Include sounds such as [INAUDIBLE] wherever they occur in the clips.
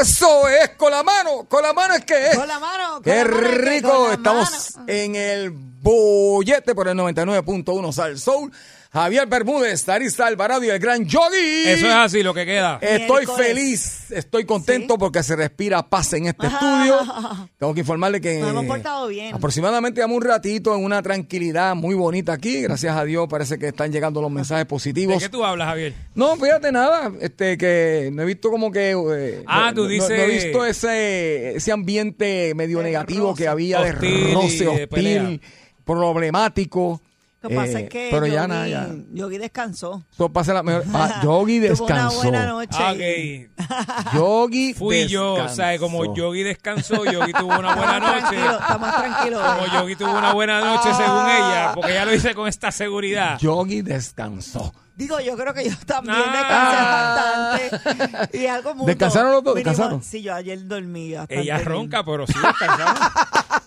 Eso es con la mano, con la mano es que es. Con la mano, con Qué la mano es que rico, con la estamos mano. en el bollete por el 99.1 Sal Soul. Javier Bermúdez, Tarisa Alvarado y el gran Yogi. Eso es así, lo que queda. Estoy Miércoles. feliz, estoy contento Sí. porque se respira paz en este estudio. [LAUGHS] Tengo que informarle que Nos hemos portado bien. aproximadamente llevamos un ratito en una tranquilidad muy bonita aquí. Gracias a Dios parece que están llegando los mensajes ¿De positivos. qué tú hablas, Javier? No, fíjate nada, este que no he visto como que eh, Ah, no- tú dices- no, he visto ese ese ambiente medio De negativo roce. que había de roce de hostil, problemático. Lo que pasa eh, es que pero Yogi, ya nada, ya. Yogi descansó. Eso pasa la mejor. Ah, [LAUGHS] Yogi Tuvo descansó. una buena noche. Ah, y- ok. [LAUGHS] Yogi Fui yo, o sea, como. Yogi descansó, Yogi tuvo una buena noche. está más tranquilo. Como Yogi tuvo una buena noche según ella, porque ella lo dice con esta seguridad. Yogi descansó. Digo, yo creo que yo también Ah. descansé bastante. Y algo mutuo. ¿Descansaron los dos? Mínimo- ¿Descansaron? Sí, yo ayer dormí bastante Ella bien. ronca, pero sí descansamos. [LAUGHS]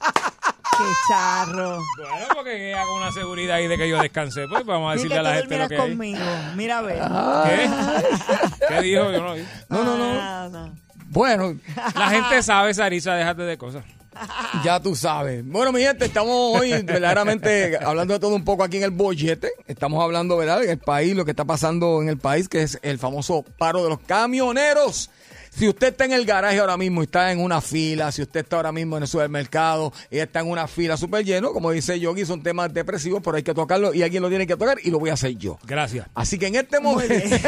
Qué charro. Bueno, porque ella con una seguridad ahí de que yo descansé, pues vamos a decirle a la tú gente lo que hay. conmigo. Mira a ver. ¿Qué? ¿Qué dijo? Yo no vi. No, no, no. Ah, no. Bueno, La gente sabe, Sarisa, déjate de cosas. ya tú sabes. Bueno, mi gente, estamos hoy verdaderamente hablando de todo un poco aquí en el bollete. Estamos hablando, ¿verdad?, en el país, lo que está pasando en el país, que es el famoso paro de los camioneros. Si usted está en el garaje ahora mismo y está en una fila, si usted está ahora mismo en el supermercado y está en una fila súper lleno, como dice Yogi, son temas depresivos, pero hay que tocarlo y alguien lo tiene que tocar y lo voy a hacer yo. Gracias. Así que en este Muy momento... bien. [LAUGHS]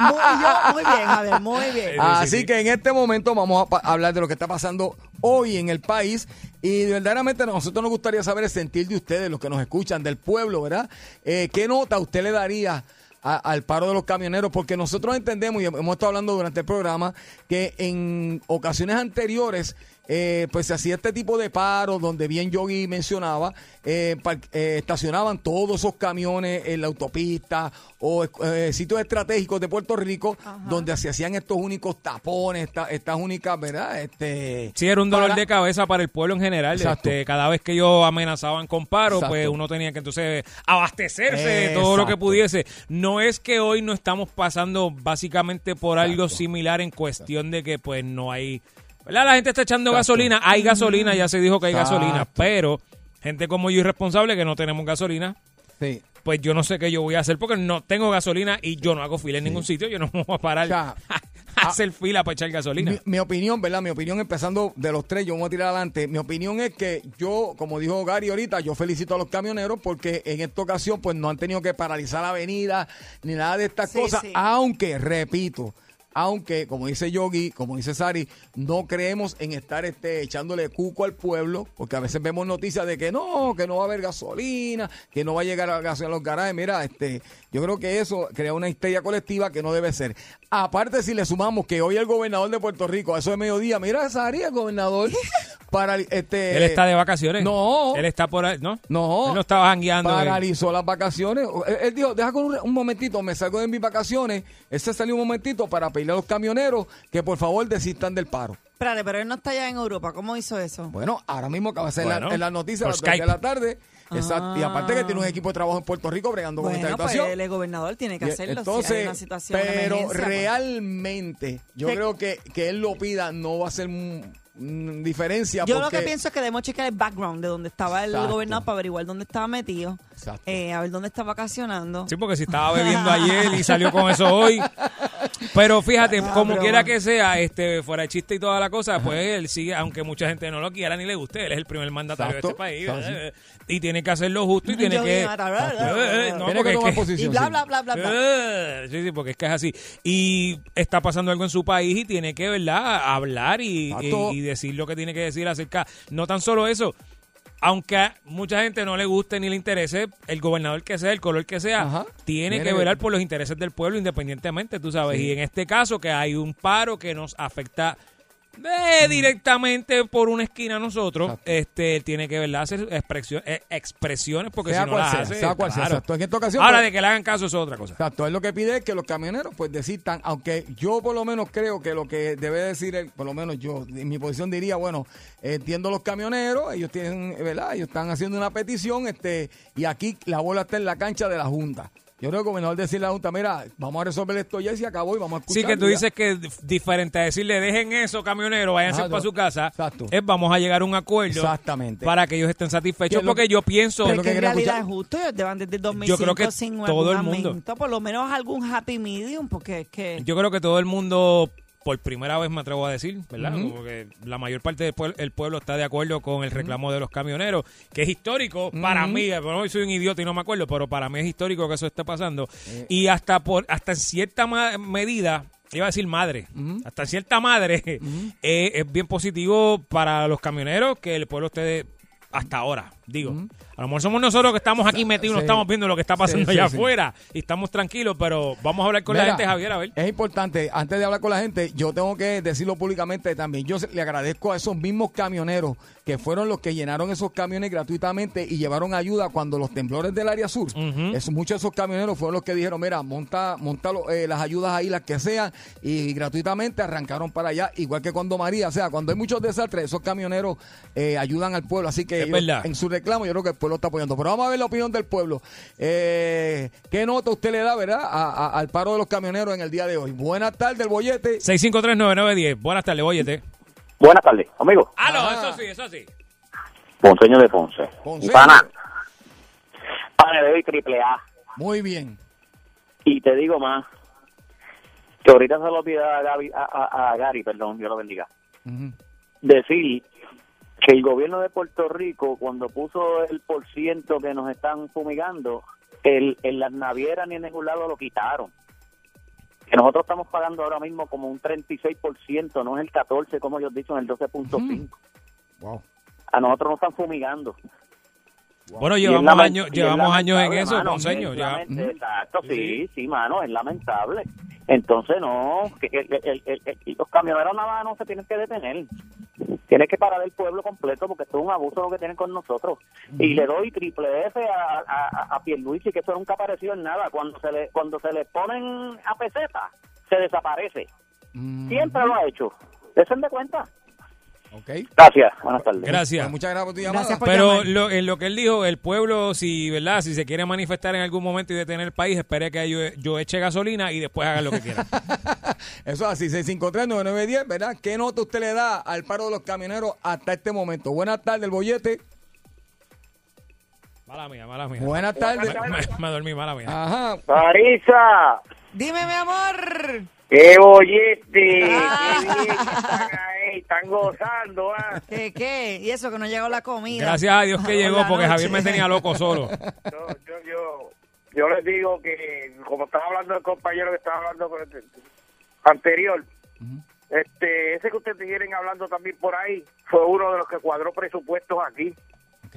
muy, yo, muy bien, Javier, muy bien. sí, Así sí. que en este momento vamos a hablar de lo que está pasando hoy en el país y verdaderamente a nosotros nos gustaría saber el sentir de ustedes, los que nos escuchan, del pueblo, ¿verdad? Eh, ¿Qué nota usted le daría al paro de los camioneros? Porque nosotros entendemos y hemos estado hablando durante el programa que en ocasiones anteriores eh, pues se hacía este tipo de paro donde bien Yogi mencionaba, eh, eh, estacionaban todos esos camiones en la autopista o eh, sitios estratégicos de Puerto Rico donde se hacían estos únicos tapones, esta- estas únicas, ¿verdad? Este, Sí, era un dolor para- de cabeza para el pueblo en general. Este, cada vez que ellos amenazaban con paro, Exacto. pues uno tenía que entonces abastecerse de todo lo que pudiese. No es que hoy no estamos pasando básicamente por algo similar en cuestión de que pues no hay... ¿verdad? La gente está echando Exacto. gasolina. Hay gasolina, ya se dijo que hay Exacto. gasolina, pero gente como yo irresponsable que no tenemos gasolina, Sí. pues yo no sé qué yo voy a hacer porque no tengo gasolina y yo no hago fila en ningún sitio. Yo no me voy a parar O sea, [LAUGHS] a hacer fila para echar gasolina. Mi, mi opinión, ¿verdad? Mi opinión, empezando de los tres, yo me voy a tirar adelante. Mi opinión es que yo, como dijo Gary ahorita, yo felicito a los camioneros porque en esta ocasión, pues no han tenido que paralizar la avenida ni nada de estas Sí, cosas. sí. Aunque, repito, aunque, como dice Yogi, como dice Sari, no creemos en estar este, echándole cuco al pueblo, porque a veces vemos noticias de que no, que no va a haber gasolina, que no va a llegar gasolina a los garajes. Mira, este, yo creo que eso crea una histeria colectiva que no debe ser. Aparte, si le sumamos que hoy el gobernador de Puerto Rico, a eso de mediodía, mira, Sari, el gobernador, [LAUGHS] para este. Él está de vacaciones. No. Él está por ahí, ¿no? No. Él no estaba jangueando. Paralizó las vacaciones. Él, él dijo, deja con un, un momentito, me salgo de mis vacaciones. Él se salió un momentito para pedirle a los camioneros que por favor desistan del paro. Espérate, pero él no está allá en Europa. ¿Cómo hizo eso? Bueno, ahora mismo acaba de ser Bueno, la- en las noticias a por las tres de Skype. la tarde. Exacto. Y aparte que tiene un equipo de trabajo en Puerto Rico bregando con esta Bueno, pues situación. él es gobernador, tiene que Y hacerlo. si hay Entonces, una situación de pero emergencia, pues. realmente, yo ¿Qué? creo que que él lo pida no va a ser mm, mm, diferencia. Yo lo porque, que pienso es que debemos checar el background de donde estaba el Exacto. gobernador para averiguar dónde estaba metido, Exacto. eh, a ver dónde está vacacionando. Sí, porque si estaba bebiendo ayer y salió con eso hoy. [LAUGHS] Pero fíjate, Ah, como quiera que sea, este fuera de chiste y toda la cosa, pues él sigue, aunque mucha gente no lo quiera ni le guste, él es el primer mandatario Exacto, de este país. Y tiene que hacer lo justo y [LAUGHS] tiene Yo que... vi, bla, bla, bla, bla, no, Tiene porque que es tomar que- posición. Y bla, sí. bla, bla, bla, bla. Eh, Sí, sí, porque es que es así. Y está pasando algo en su país y tiene que, ¿verdad?, hablar y, Exacto. y- y decir lo que tiene que decir acerca. No tan solo eso. Aunque a mucha gente no le guste ni le interese, el gobernador que sea, el color que sea, Ajá. tiene que- velar por los intereses del pueblo independientemente, tú sabes. Y en este caso, que hay un paro que nos afecta eh, directamente por una esquina a nosotros, Exacto. este tiene que ¿verdad? hacer expresión- eh, expresiones porque Sea si no cual las sea, hace, sea cual sea, claro. exacto. En esta ocasión, Ahora pues- de que le hagan caso es otra cosa. Exacto, él lo que pide es que los camioneros pues decidan, aunque yo por lo menos creo que lo que debe decir, por lo menos yo, en mi posición diría, bueno, entiendo los camioneros, ellos tienen, ¿verdad? Ellos están haciendo una petición, este, y aquí la bola está en la cancha de la Junta. Yo creo que gobernador decirle a la Junta, mira, vamos a resolver esto ya y se acabó y vamos a escuchar. Sí, que tú dices que diferente a decirle dejen eso, camioneros, váyanse para su casa. exacto. Es vamos a llegar a un acuerdo Exactamente. para que ellos estén satisfechos. Lo- Porque yo pienso, que Pero que en realidad es escuchar. justo, ellos llevan desde el 2005 creo que sin todo el mundo. aumento, por lo menos algún happy medium, porque es que... yo creo que todo el mundo, por primera vez me atrevo a decir, ¿verdad? Como que la mayor parte del pueblo, el pueblo está de acuerdo con el reclamo de los camioneros, que es histórico para mí. Bueno, hoy soy un idiota y no me acuerdo, pero para mí es histórico que eso esté pasando. Y hasta por hasta en cierta medida, iba a decir madre, hasta en cierta madre, [LAUGHS] eh, es bien positivo para los camioneros que el pueblo esté hasta ahora, digo. A lo mejor somos nosotros que estamos aquí metidos y no Sí. estamos viendo lo que está pasando Sí, sí, allá afuera y estamos tranquilos, pero vamos a hablar con la gente, Javier, a ver. Es importante, antes de hablar con la gente, yo tengo que decirlo públicamente también. Yo le agradezco a esos mismos camioneros que fueron los que llenaron esos camiones gratuitamente y llevaron ayuda cuando los temblores del área sur. Eso- muchos de esos camioneros fueron los que dijeron, mira, monta, monta eh, las ayudas ahí, las que sean, y gratuitamente arrancaron para allá, igual que cuando María, o sea, cuando hay muchos desastres, esos camioneros eh, ayudan al pueblo. Así que Es ellos- verdad. en su reclamo yo creo que el pueblo está apoyando. Pero vamos a ver la opinión del pueblo. Eh, ¿Qué nota usted le da, verdad, a- a- al paro de los camioneros en el día de hoy? Buenas tardes, el bollete. 6539910. Buenas tardes, óyete. Buenas tardes, amigo. Aló, Ah. eso sí, eso sí. Ponceño de Ponce. Ponceño. Pana. Pana de hoy triple A. Muy bien. Y te digo más. Que ahorita se lo olvidó a, Gaby- a, a- a Gary, perdón, Dios lo bendiga. Decir que el gobierno de Puerto Rico, cuando puso el por ciento que nos están fumigando, el, en las navieras ni en ningún lado lo quitaron. Que nosotros estamos pagando ahora mismo como un 36%, no es el 14% como ellos dicen, el 12.5%. Wow. A nosotros nos están fumigando. Bueno, llevamos años, llevamos años en eso, mano, Ponceño. es ya. Exacto, sí, sí, mano, es lamentable. Entonces, no, que el- el- el- el- los camioneros nada más no se tienen que detener. Tienen que parar el pueblo completo porque esto es un abuso lo que tienen con nosotros. Y le doy triple F a, a, a Pierluisi, que eso nunca apareció en nada. Cuando se le cuando se le ponen a peseta, se desaparece. Siempre lo ha hecho. ¿Desen de cuenta? Ok. Gracias, buenas tardes. Gracias. Pues muchas gracias por tu llamada. Gracias por Pero lo, en lo que él dijo, el pueblo, si verdad, si se quiere manifestar en algún momento y detener el país, espere que yo, yo eche gasolina y después hagan lo que quieran. [LAUGHS] Eso es así, 653-9910, ¿verdad? ¿Qué nota usted le da al paro de los camioneros hasta este momento? Buenas tardes, el bollete. Mala mía, mala mía. Buenas tardes. Me, me- me dormí, mala mía. Ajá. Marisa, Dime, mi amor. Qué bollete, [LAUGHS] qué bien que están ahí, están gozando, ¿ah? ¿Qué, qué? Y eso que no llegó la comida. Gracias a Dios que llegó porque Javier me tenía loco solo. [LAUGHS] yo, yo, yo, yo les digo que, como estaba hablando el compañero que estaba hablando con el- anterior, este ese que ustedes vienen hablando también por ahí fue uno de los que cuadró presupuestos aquí Ok.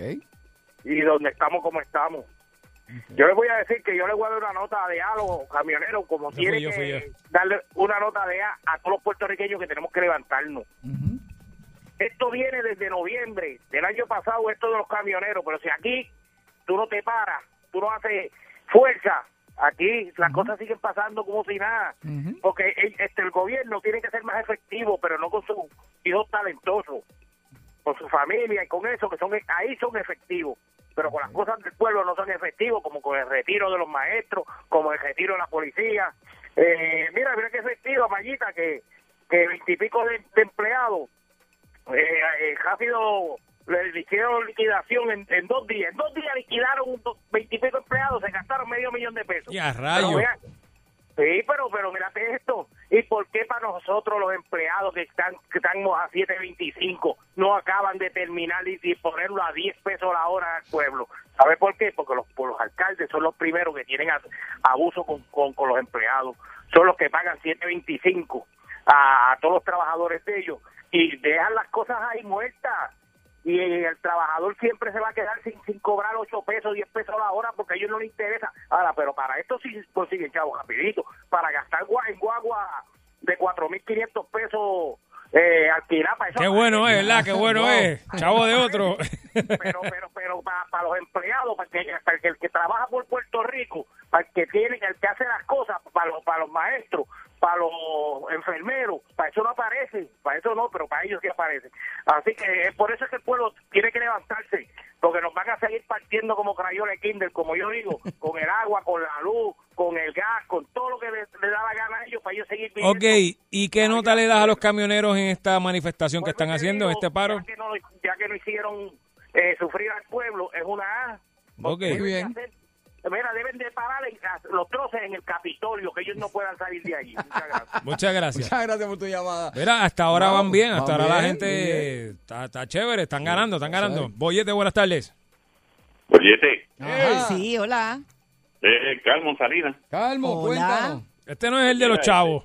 y donde estamos como estamos. Yo les voy a decir que yo le voy a dar una nota de A a los camioneros, como tiene yo, que yo. darle una nota de A a todos los puertorriqueños que tenemos que levantarnos. Esto viene desde noviembre del año pasado, esto de los camioneros, pero si aquí tú no te paras, tú no haces fuerza, aquí las cosas siguen pasando como si nada, porque el, este, el gobierno tiene que ser más efectivo, pero no con sus hijos talentosos, con su familia y con eso, que son ahí son efectivos, pero con las cosas del pueblo no son efectivos, como con el retiro de los maestros, como el retiro de la policía. Eh, mira, mira qué efectivo, Mayita, que que veintipico de, de empleados eh, eh, rápido le hicieron liquidación en, en dos días. En dos días liquidaron veintipico empleados, se gastaron medio millón de pesos. Y a Pero rayo. vean, sí, pero, pero mírate esto. por qué para nosotros los empleados que están que estamos a 7.25 no acaban de terminar y, y ponerlo a 10 pesos la hora al pueblo? ¿Sabe por qué? Porque los, por los alcaldes son los primeros que tienen abuso con, con, con los empleados. Son los que pagan 7.25 a, a todos los trabajadores de ellos y dejan las cosas ahí muertas y el trabajador siempre se va a quedar sin, sin cobrar 8 pesos, 10 pesos la hora porque a ellos no les interesa. Ahora, pero para esto sí consiguen chavos rapidito. Para gastar en guagua de 4.500 pesos eh, alquilar para eso. Qué bueno es, ¿verdad? Qué [LAUGHS] bueno es. Chavo de otro. [LAUGHS] Pero, pero, pero para, para los empleados, para, que, para el, que, el que trabaja por Puerto Rico, para el que tiene, el que hace las cosas, para los, para los maestros, para los enfermeros, para eso no aparece, para eso no, pero para ellos sí aparece. Así que eh, por eso es que el pueblo tiene que levantarse, porque nos van a seguir partiendo como crayola de Kinder, como yo digo, [LAUGHS] con el agua, con la luz, con el gas, con todo lo que le, le da la gana a ellos para ellos seguir viviendo. Ok, ¿y qué nota le das a los camioneros en esta manifestación que Vuelvo y están haciendo, en este paro? Ya que no, ya que no hicieron eh, sufrir al pueblo, es una A. Ok. Muy bien. hacer- Mira, deben de parar los troces en el Capitolio, que ellos no puedan salir de allí. Muchas gracias. [LAUGHS] Muchas gracias. Muchas gracias por tu llamada. Mira, hasta ahora Vamos, van bien, hasta van ahora la bien, gente está, está chévere, están ganando, están ganando. Boyete, buenas tardes. Bollete, Ajá. Sí, hola. eh, Calmo Salinas. Calmo, Hola. cuéntanos. Este no es el de los chavos.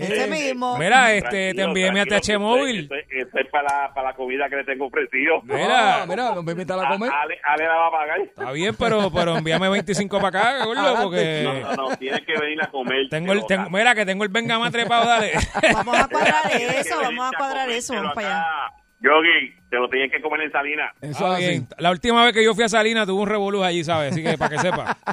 Ese mismo. Mira, este, te envié mi ATH móvil. Eso es para la, para la comida que le tengo ofrecido. Mira. Mira, nos invitan a A- comer. Ale, Ale la va a pagar. Está bien, pero, pero envíame 25 para acá, gordo, porque No, no, no, tienes que venir a comer. tengo el, tengo- mira que tengo el venga trepado, dale. [LAUGHS] Vamos a cuadrar eso, vamos a cuadrar eso, vamos para allá. Yogi, te lo tienes que comer en Salinas. Eso Ah, bien. La última vez que yo fui a Salinas tuve un revolú allí, ¿sabes? Así que para que sepa. [LAUGHS]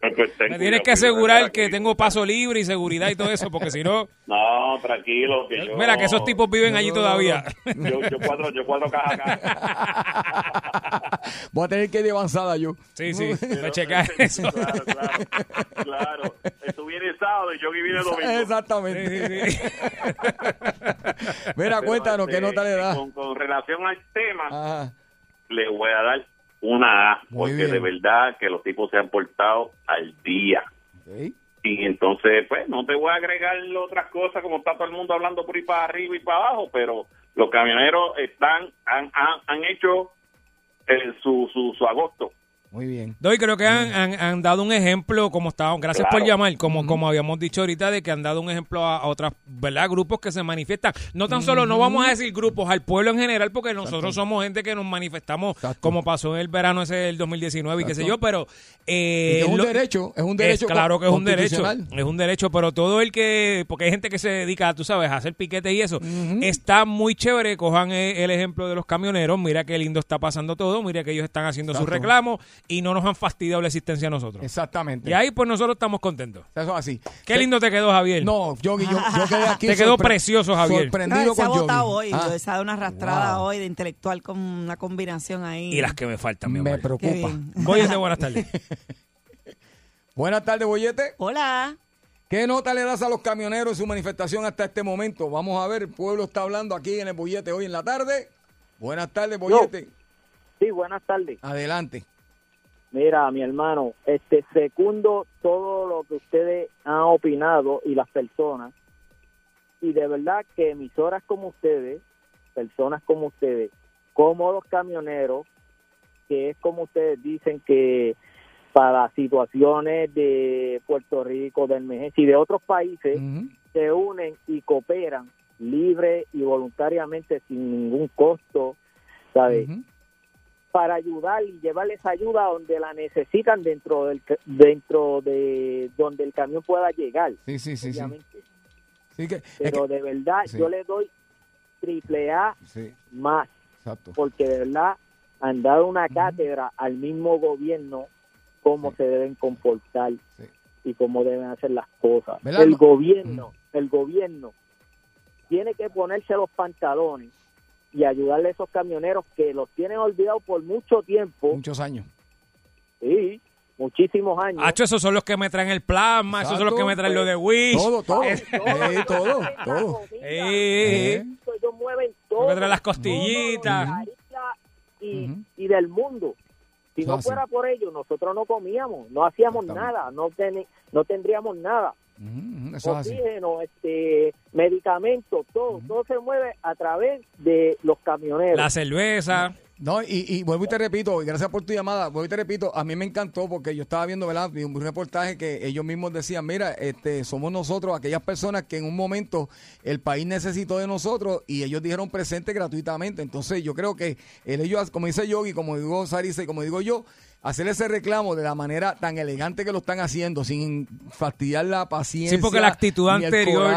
Pues, pues, Me tienes que asegurar que tengo paso libre y seguridad y todo eso, porque si no, [LAUGHS] No, tranquilo. Que yo, mira que esos tipos viven allí todavía. Yo, yo cuatro, yo cuatro cajas acá. [LAUGHS] Voy a tener que ir de avanzada yo. Sí, sí, [LAUGHS] me Pero- checa eso. Claro, claro. Claro. Tú vienes sábado y Yogi viene domingo. Exactamente. Sí, sí, sí. Mira, Pero, cuéntanos, ¿qué este, nota le das? Con, con relación al tema, Ajá. le voy a dar una A, Muy porque bien. de verdad que los tipos se han portado al día. Y entonces, pues, no te voy a agregar otras cosas como está todo el mundo hablando por ahí para arriba y para abajo, pero los camioneros están, han, han, han hecho eh, su, su, su agosto. Muy bien. Doy, creo que han, han, han dado un ejemplo, como estaban, gracias Claro. por llamar, como, como habíamos dicho ahorita, de que han dado un ejemplo a, a otras, ¿verdad? Grupos que se manifiestan. No tan solo, no vamos a decir grupos, al pueblo en general, porque nosotros somos gente que nos manifestamos, Exacto. como pasó en el verano ese del 2019 y qué sé Exacto. yo, pero... Eh, es un lo- derecho, es un derecho claro que es un derecho, es un derecho, pero todo el que, porque hay gente que se dedica, tú sabes, a hacer piquete y eso, está muy chévere, cojan eh, el ejemplo de los camioneros, mira qué lindo está pasando todo, mira que ellos están haciendo sus Exacto. reclamos y no nos han fastidiado la existencia a nosotros. Exactamente. Y ahí pues nosotros estamos contentos. Eso es así. Qué lindo te quedó, Javier. No, Yogi, yo, yo quedé [LAUGHS] aquí. Te quedó precioso, Javier. No, Sorprendido él se ha con votado hoy, Ah, se ha dado una arrastrada Wow. hoy de intelectual con una combinación ahí. Y las que me faltan, mi me amor. Qué preocupa. a [LAUGHS] buenas tardes. [LAUGHS] Buenas tardes, Boyete. Hola. ¿Qué nota le das a los camioneros en su manifestación hasta este momento? Vamos a ver, el pueblo está hablando aquí en el Bollete hoy en la tarde. Buenas tardes, Bollete. Sí, buenas tardes. Adelante. Mira, mi hermano, este segundo todo lo que ustedes han opinado y las personas. Y de verdad que emisoras como ustedes, personas como ustedes, como los camioneros, que es como ustedes dicen que para situaciones de Puerto Rico, de emergencia y de otros países, se unen y cooperan libre y voluntariamente sin ningún costo, ¿sabes? Para ayudar y llevarles ayuda donde la necesitan dentro del dentro de donde el camión pueda llegar Sí, sí, sí, sí. obviamente. Sí, que, es pero que- de verdad sí. yo le doy triple A sí, más exacto. porque de verdad han dado una cátedra al mismo gobierno cómo se deben comportar y cómo deben hacer las cosas ¿Verdad? el No- gobierno el gobierno tiene que ponerse los pantalones y ayudarle a esos camioneros que los tienen olvidados por mucho tiempo Muchos años. Sí, muchísimos años. Hacho, esos son los que me traen el plasma, esos son los que me traen lo de Wish. Todo, todo. [LAUGHS] Todo, Eh, todo, Eh, Ellos mueven todo. que traen las costillitas. y, del mundo. Si no fuera por ellos, nosotros no comíamos, no hacíamos nada, no, ten- no tendríamos nada. Así. oxígeno, este, medicamentos, todo, todo se mueve a través de los camioneros. La cerveza. No, y, y vuelvo y te repito, y gracias por tu llamada, vuelvo y te repito, a mí me encantó porque yo estaba viendo, ¿verdad? Un reportaje que ellos mismos decían, mira, este, somos nosotros aquellas personas que en un momento el país necesitó de nosotros y ellos dijeron presente gratuitamente. Entonces yo creo que el ellos, como dice Yogi, como digo Sarisa y como digo yo, hacer ese reclamo de la manera tan elegante que lo están haciendo, sin fastidiar la paciencia. Sí, porque la actitud anterior,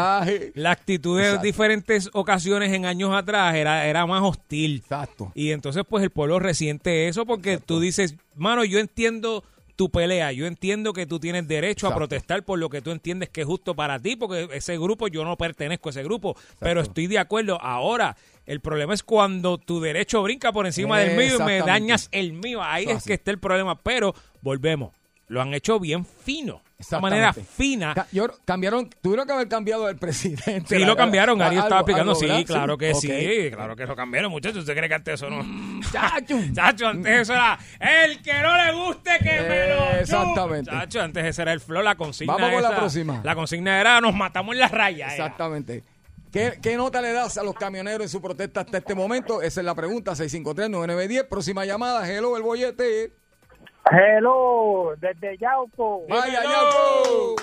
la actitud de Exacto. diferentes ocasiones en años atrás era, era más hostil. Exacto. Y entonces, pues el pueblo resiente eso porque tú dices, mano, yo entiendo tu pelea, yo entiendo que tú tienes derecho a protestar por lo que tú entiendes que es justo para ti, porque ese grupo, yo no pertenezco a ese grupo, pero estoy de acuerdo. Ahora, el problema es cuando tu derecho brinca por encima del mío y me dañas el mío. Ahí Eso es así. que está el problema, pero volvemos. Lo han hecho bien fino, de una manera fina. Ca- yo- cambiaron, tuvieron que haber cambiado el presidente. Sí, lo cambiaron. Ari estaba explicando. algo, Sí, ¿verdad? claro que Ok. sí. Claro que lo cambiaron, muchachos. ¿Usted cree que antes eso no? Chacho. [LAUGHS] Chacho, antes eso era el que no le guste que me lo chupe. Exactamente. Chacho, antes ese era el flow, la consigna Vamos con la esa- próxima. La consigna era nos matamos en la raya. era. Exactamente. ¿Qué, ¿Qué nota le das a los camioneros en su protesta hasta este momento? Esa es la pregunta. 653-9910. Próxima llamada. Hello, el bollete. Hello, desde Yauco. Vaya. Yauco.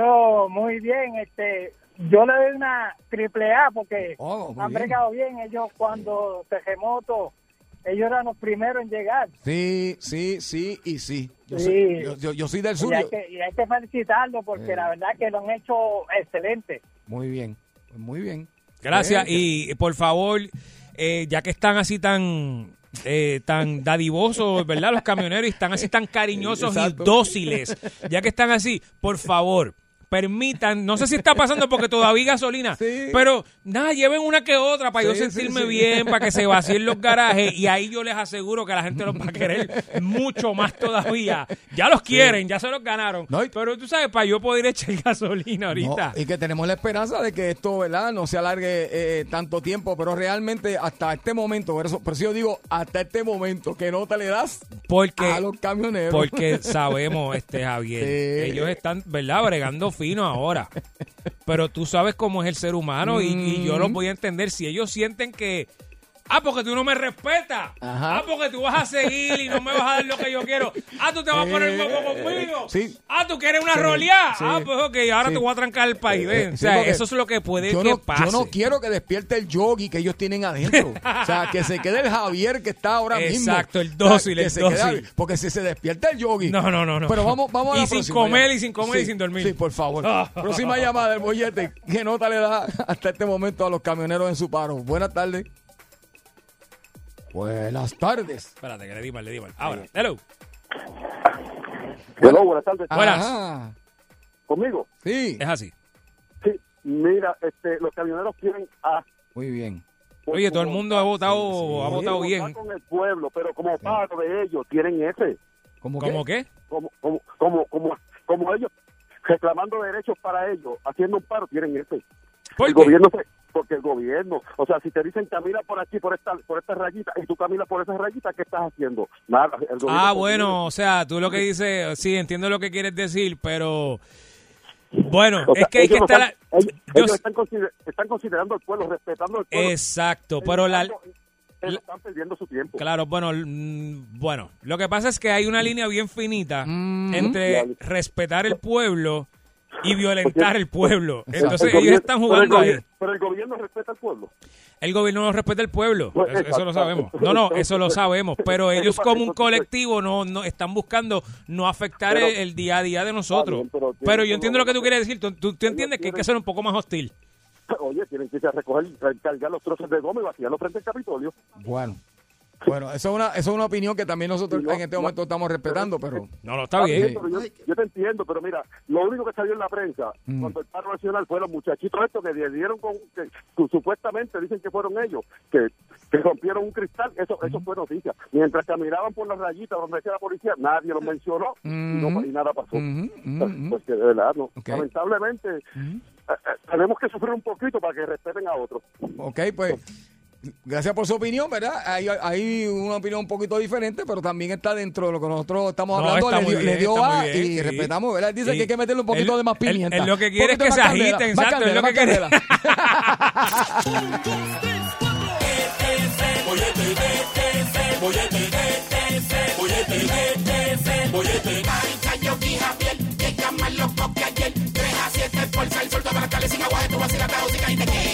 Oh, muy bien, este, yo le doy una triple A porque Oh, han bien. bregado bien ellos cuando terremoto, ellos eran los primeros en llegar. Sí, sí, sí y sí. Yo, Sí. Soy, yo, yo- yo soy del sur. Y hay, que, y hay que felicitarlo porque Eh. la verdad que lo han hecho excelente. Muy bien. Muy bien. Gracias. Y por favor, eh, ya que están así tan eh, tan dadivosos, ¿verdad? Los camioneros y están así tan cariñosos Exacto. y dóciles, ya que están así, por favor. Permitan, no sé si está pasando porque todavía gasolina, Sí. pero nada, lleven una que otra para yo Sí, sentirme sí. bien, para que se vacíen los garajes y ahí yo les aseguro que la gente los va a querer mucho más todavía. Ya los quieren, ya se los ganaron. No, pero tú sabes, para yo poder echar gasolina ahorita. No, y que tenemos la esperanza de que esto, ¿verdad? No se alargue eh, tanto tiempo, pero realmente hasta este momento, por eso, por eso yo digo, hasta este momento, ¿qué nota le das Porque a los camioneros? Porque [LAUGHS] sabemos, este Javier, ellos están, ¿verdad? Bregando fino ahora. Pero tú sabes cómo es el ser humano y, y yo lo voy a entender. Si ellos sienten que, ah, porque tú no me respetas. Ajá. Ah, porque tú vas a seguir y no me vas a dar lo que yo quiero. Ah, tú te vas a poner moco conmigo. Sí. Ah, tú quieres una Sí, roleada. sí. Ah, pues ok, ahora te voy a trancar el país. Eh, o sea, eso es lo que puede yo que no, pase. Yo no quiero que despierte el yogi que ellos tienen adentro. [LAUGHS] o sea, que se quede el Javier que está ahora mismo. Exacto, el dócil, el dócil. porque si se despierta el yogi. No, no, no, no. Pero vamos, vamos a Y la sin próxima comer, y sin comer, y sin dormir. Sí, por favor. [LAUGHS] próxima llamada del bollete. ¿Qué nota le da hasta este momento a los camioneros en su paro? Buenas tardes. Buenas tardes. Espérate, que le di mal, le di mal. Ahora, hello. Hello, buenas tardes. Buenas. Ajá. ¿Conmigo? Sí, Es así. Sí. Mira, este, los camioneros quieren a... muy bien. Oye, todo el mundo ha votado, ha Sí, votado votar bien. con el pueblo, pero como parte de ellos tienen ese, ¿Cómo, ¿Cómo qué? qué? como, como, como, como, como ellos reclamando derechos para ellos, haciendo un paro, tienen ese. ¿Por el qué? gobierno se- porque el gobierno, o sea, si te dicen camina por aquí, por esta, por esta rayita, y tú caminas por esa rayita, ¿qué estás haciendo? Nada. El gobierno Ah, bueno, o sea, tú lo que dices, sí, entiendo lo que quieres decir, pero bueno, O sea, es que hay que estar... están- ellos, yo ellos están, consider- están considerando al pueblo, respetando al pueblo. Exacto, pero la... Ellos están perdiendo su tiempo. Claro, bueno, mm, bueno, lo que pasa es que hay una línea bien finita Mm. entre respetar el pueblo y [LAUGHS] violentar el pueblo. El Entonces ellos están pero el jugando ahí. Pero el gobierno respeta al pueblo. El gobierno no respeta el pueblo, Pues, eso, eso lo sabemos. No, no, eso lo sabemos, pero ellos como un colectivo no, no están buscando no afectar Pero- el, el día a día de nosotros. bien, pero yo entiendo lo que tú quieres decir, tú, tú- tú entiendes que hay que ser un poco más hostil. [LAUGHS] Oye, tienen que irse a recoger, cargar los trozos de goma y vaciarlos frente al Capitolio. Bueno. Bueno, eso es una, eso es una opinión que también nosotros No, en este no. momento estamos respetando, pero No, no, está bien. pero yo, yo te entiendo, pero mira, lo único que salió en la prensa Mm. cuando el paro nacional fue los muchachitos estos que dieron con, que, que supuestamente dicen que fueron ellos, que, que rompieron un cristal, eso eso fue noticia. Mientras caminaban por las rayitas donde decía la policía, nadie los mencionó y, no- y nada pasó. Ujú. [LAUGHS] Pues que de verdad, no. Lamentablemente, eh, eh, tenemos que sufrir un poquito para que respeten a otros. Ok, pues gracias por su opinión, ¿verdad? Hay, hay una opinión un poquito diferente, pero también está dentro de lo que nosotros estamos No, hablando. Le dio, bien, le dio está A bien, y sí. respetamos, ¿verdad? Dice Sí. que hay que meterle un poquito Él- de más él- pimienta. él lo que quiere es que se candela, agiten, más exacto, es candela, lo que más quiere. [LAUGHS]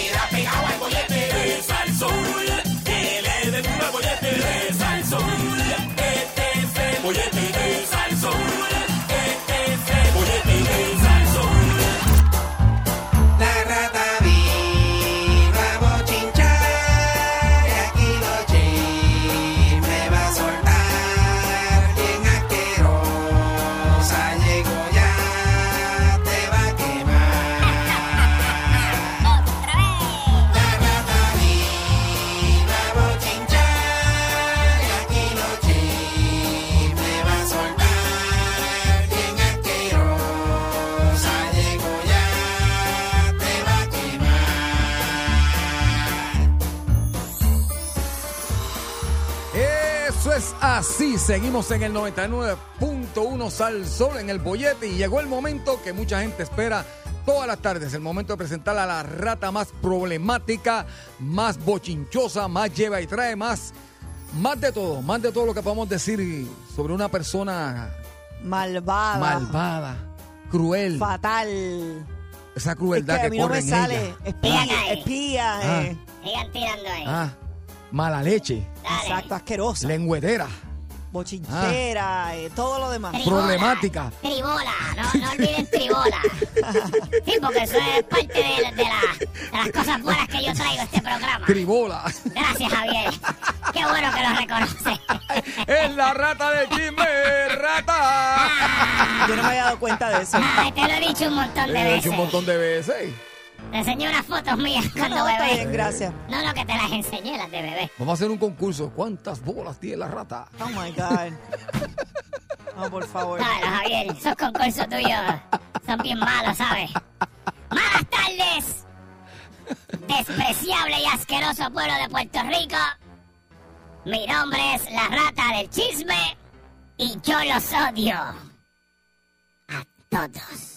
Seguimos en el 99.1 Sal Sol en el bollete y llegó el momento que mucha gente espera todas las tardes. El momento de presentar a la rata más problemática, más bochinchosa, más lleva y trae, más, más de todo, más de todo lo que podemos decir sobre una persona Malvada. malvada, cruel. Fatal. Esa Es que crueldad a que, mí no me en sale. ella. Espía, espía. Ah. eh. Sigan tirando ahí. Ah, mala leche, Exacto, asquerosa. lengüedera, Bochinchera, eh, todo lo demás. Tribola. problemática. Tribola, no, no olviden tribola. Sí, porque eso es parte de, de la- de las cosas buenas que yo traigo a este programa. Tribola. Gracias, Javier. Qué bueno que lo reconoce. es la rata de chisme, rata. Yo no me había dado cuenta de eso. Ay, te lo he dicho un montón de Lo he veces. hecho un montón de veces. Te enseñé unas fotos mías [LAUGHS] cuando No, está bebé. bien, gracias. No, no, que te las enseñé, las de bebé. Vamos a hacer un concurso. ¿Cuántas bolas tiene la rata? Oh my God. [LAUGHS] No, por favor. Claro, Javier, esos concursos tuyos son bien malos, ¿sabes? Malas tardes. Despreciable y asqueroso pueblo de Puerto Rico. Mi nombre es la rata del chisme y yo los odio. A todos.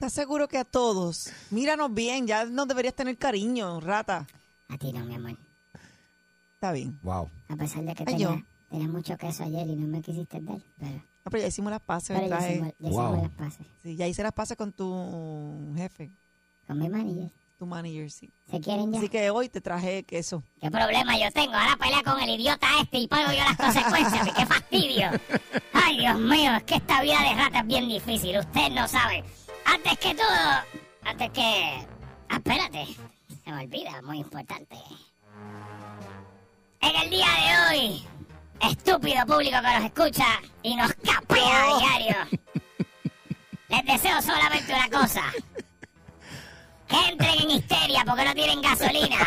¿Estás seguro que a todos? Míranos bien, ya nos deberías tener cariño, rata. A ti no, mi amor. Está bien. Wow. A pesar de que Ay, tenía, yo. tenía mucho queso ayer y no me quisiste dar. Pero, Ah, pero ya hicimos las pases, pero ya ¿verdad? hicimos, ya Wow. hicimos las pases. Sí, ya hice las pases con tu jefe, Con mi manager. tu manager, sí. ¿Se quieren ya? Así que hoy te traje queso. ¿Qué problema yo tengo? Ahora pelea con el idiota este y pago yo las consecuencias. [LAUGHS] ¡Qué fastidio! Ay, Dios mío, es que esta vida de rata es bien difícil. Usted no sabe. Antes que todo, antes que... Ah, espérate. Se me olvida, muy importante. En el día de hoy, estúpido público que nos escucha y nos capea a diario. Les deseo solamente una cosa. Que entren en histeria porque no tienen gasolina.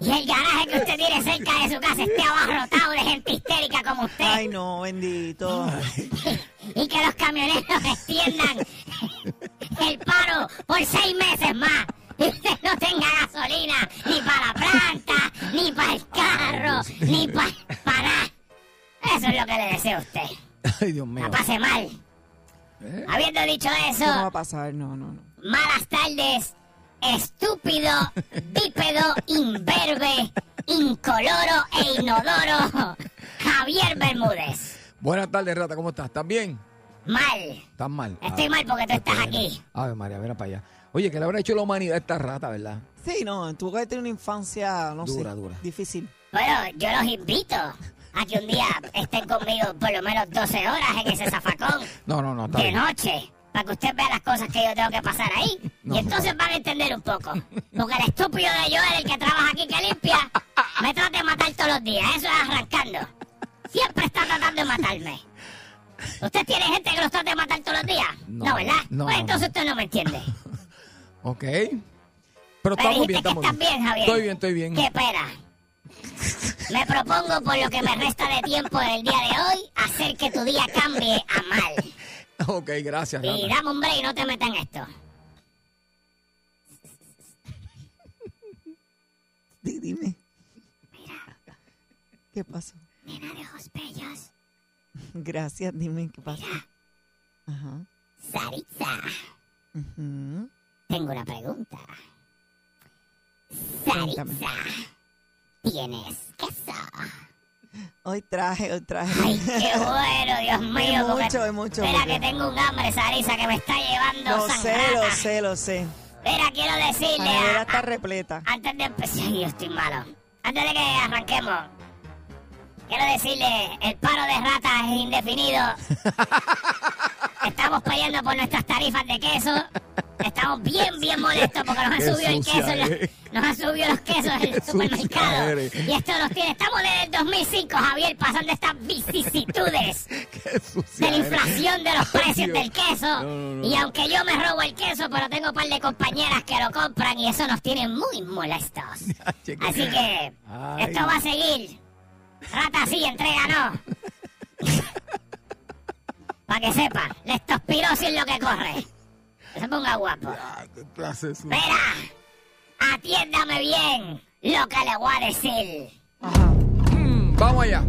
Y el garaje que usted tiene cerca de su casa esté abarrotado de gente histérica como usted. Ay, no, bendito. Y que los camioneros extiendan el paro por seis meses más. Y usted no tenga gasolina ni para la planta, ni para el carro, ni para nada. Eso es lo que le deseo a usted. Ay, Dios mío. La pase mal. Habiendo dicho Eso no va a pasar, no, no, no. malas tardes, estúpido, bípedo, imberbe, incoloro e inodoro, Javier Bermúdez. Buenas tardes, rata. ¿Cómo estás? ¿Estás bien? Mal. ¿Estás mal? Estoy Ah, mal porque tú estás pena. aquí. Ave María, mira para allá. Oye, ¿qué le habrá hecho la humanidad a esta rata, verdad? Sí, no, tuvo que tener una infancia, no Dura, sé, dura. difícil. Bueno, yo los invito a que un día estén conmigo por lo menos 12 horas en ese zafacón [LAUGHS] No, no, no, está de bien. noche. Para que usted vea las cosas que yo tengo que pasar ahí. [LAUGHS] No, y entonces van a entender un poco. [LAUGHS] Porque el estúpido de Joel, el que trabaja aquí, que limpia, [LAUGHS] me trata de matar todos los días. Eso es arrancando. Siempre está tratando de matarme. ¿Usted tiene gente que los trata de matar todos los días? No, No, ¿verdad? no, pues entonces usted no me entiende. Ok. Me Pero estamos bien, estamos estás bien, Javier. Estoy bien, estoy bien. Qué pena. Me propongo por lo que me resta de tiempo en el día de hoy hacer que tu día cambie a mal. [LAUGHS] Ok, gracias, Y rata. dame un break y no te metas en esto. Di- dime. ¿Qué pasó? Nena de ojos bellos. Gracias, dime qué pasó. Ajá. Saritza, tengo una pregunta. Cuéntame. Saritza, ¿tienes queso? Hoy traje, hoy traje. Ay, qué [LAUGHS] bueno, Dios mío. Es mucho, es mucho, porque- que tengo un hambre, Sarisa, que me está llevando Lo sé, sangrata. lo sé, lo sé. Mira, quiero La decirle nevera a- está repleta. Antes de empezar, [LAUGHS] yo estoy malo. Antes de que arranquemos, quiero decirle, el paro de ratas es indefinido. [LAUGHS] Estamos peleando por nuestras tarifas de queso. Estamos bien, bien molestos porque nos han Qué subido el sucia queso. nos han subido los quesos en el Qué supermercado. eres. Y esto nos tiene. Estamos desde el 2005, Javier, pasando estas vicisitudes Qué sucia de la eres. inflación de los precios Dios. del queso. No, no, no. Y aunque yo me robo el queso, pero tengo un par de compañeras que lo compran y eso nos tiene muy molestos. [LAUGHS] Así que Ay. esto va a seguir. Rata sí, entrega no. [LAUGHS] Para que sepa, la estospirosis es lo que corre. Que se ponga guapo. Ah, qué clase. Mira, atiéndame bien lo que le voy a decir. Mm, Vamos allá.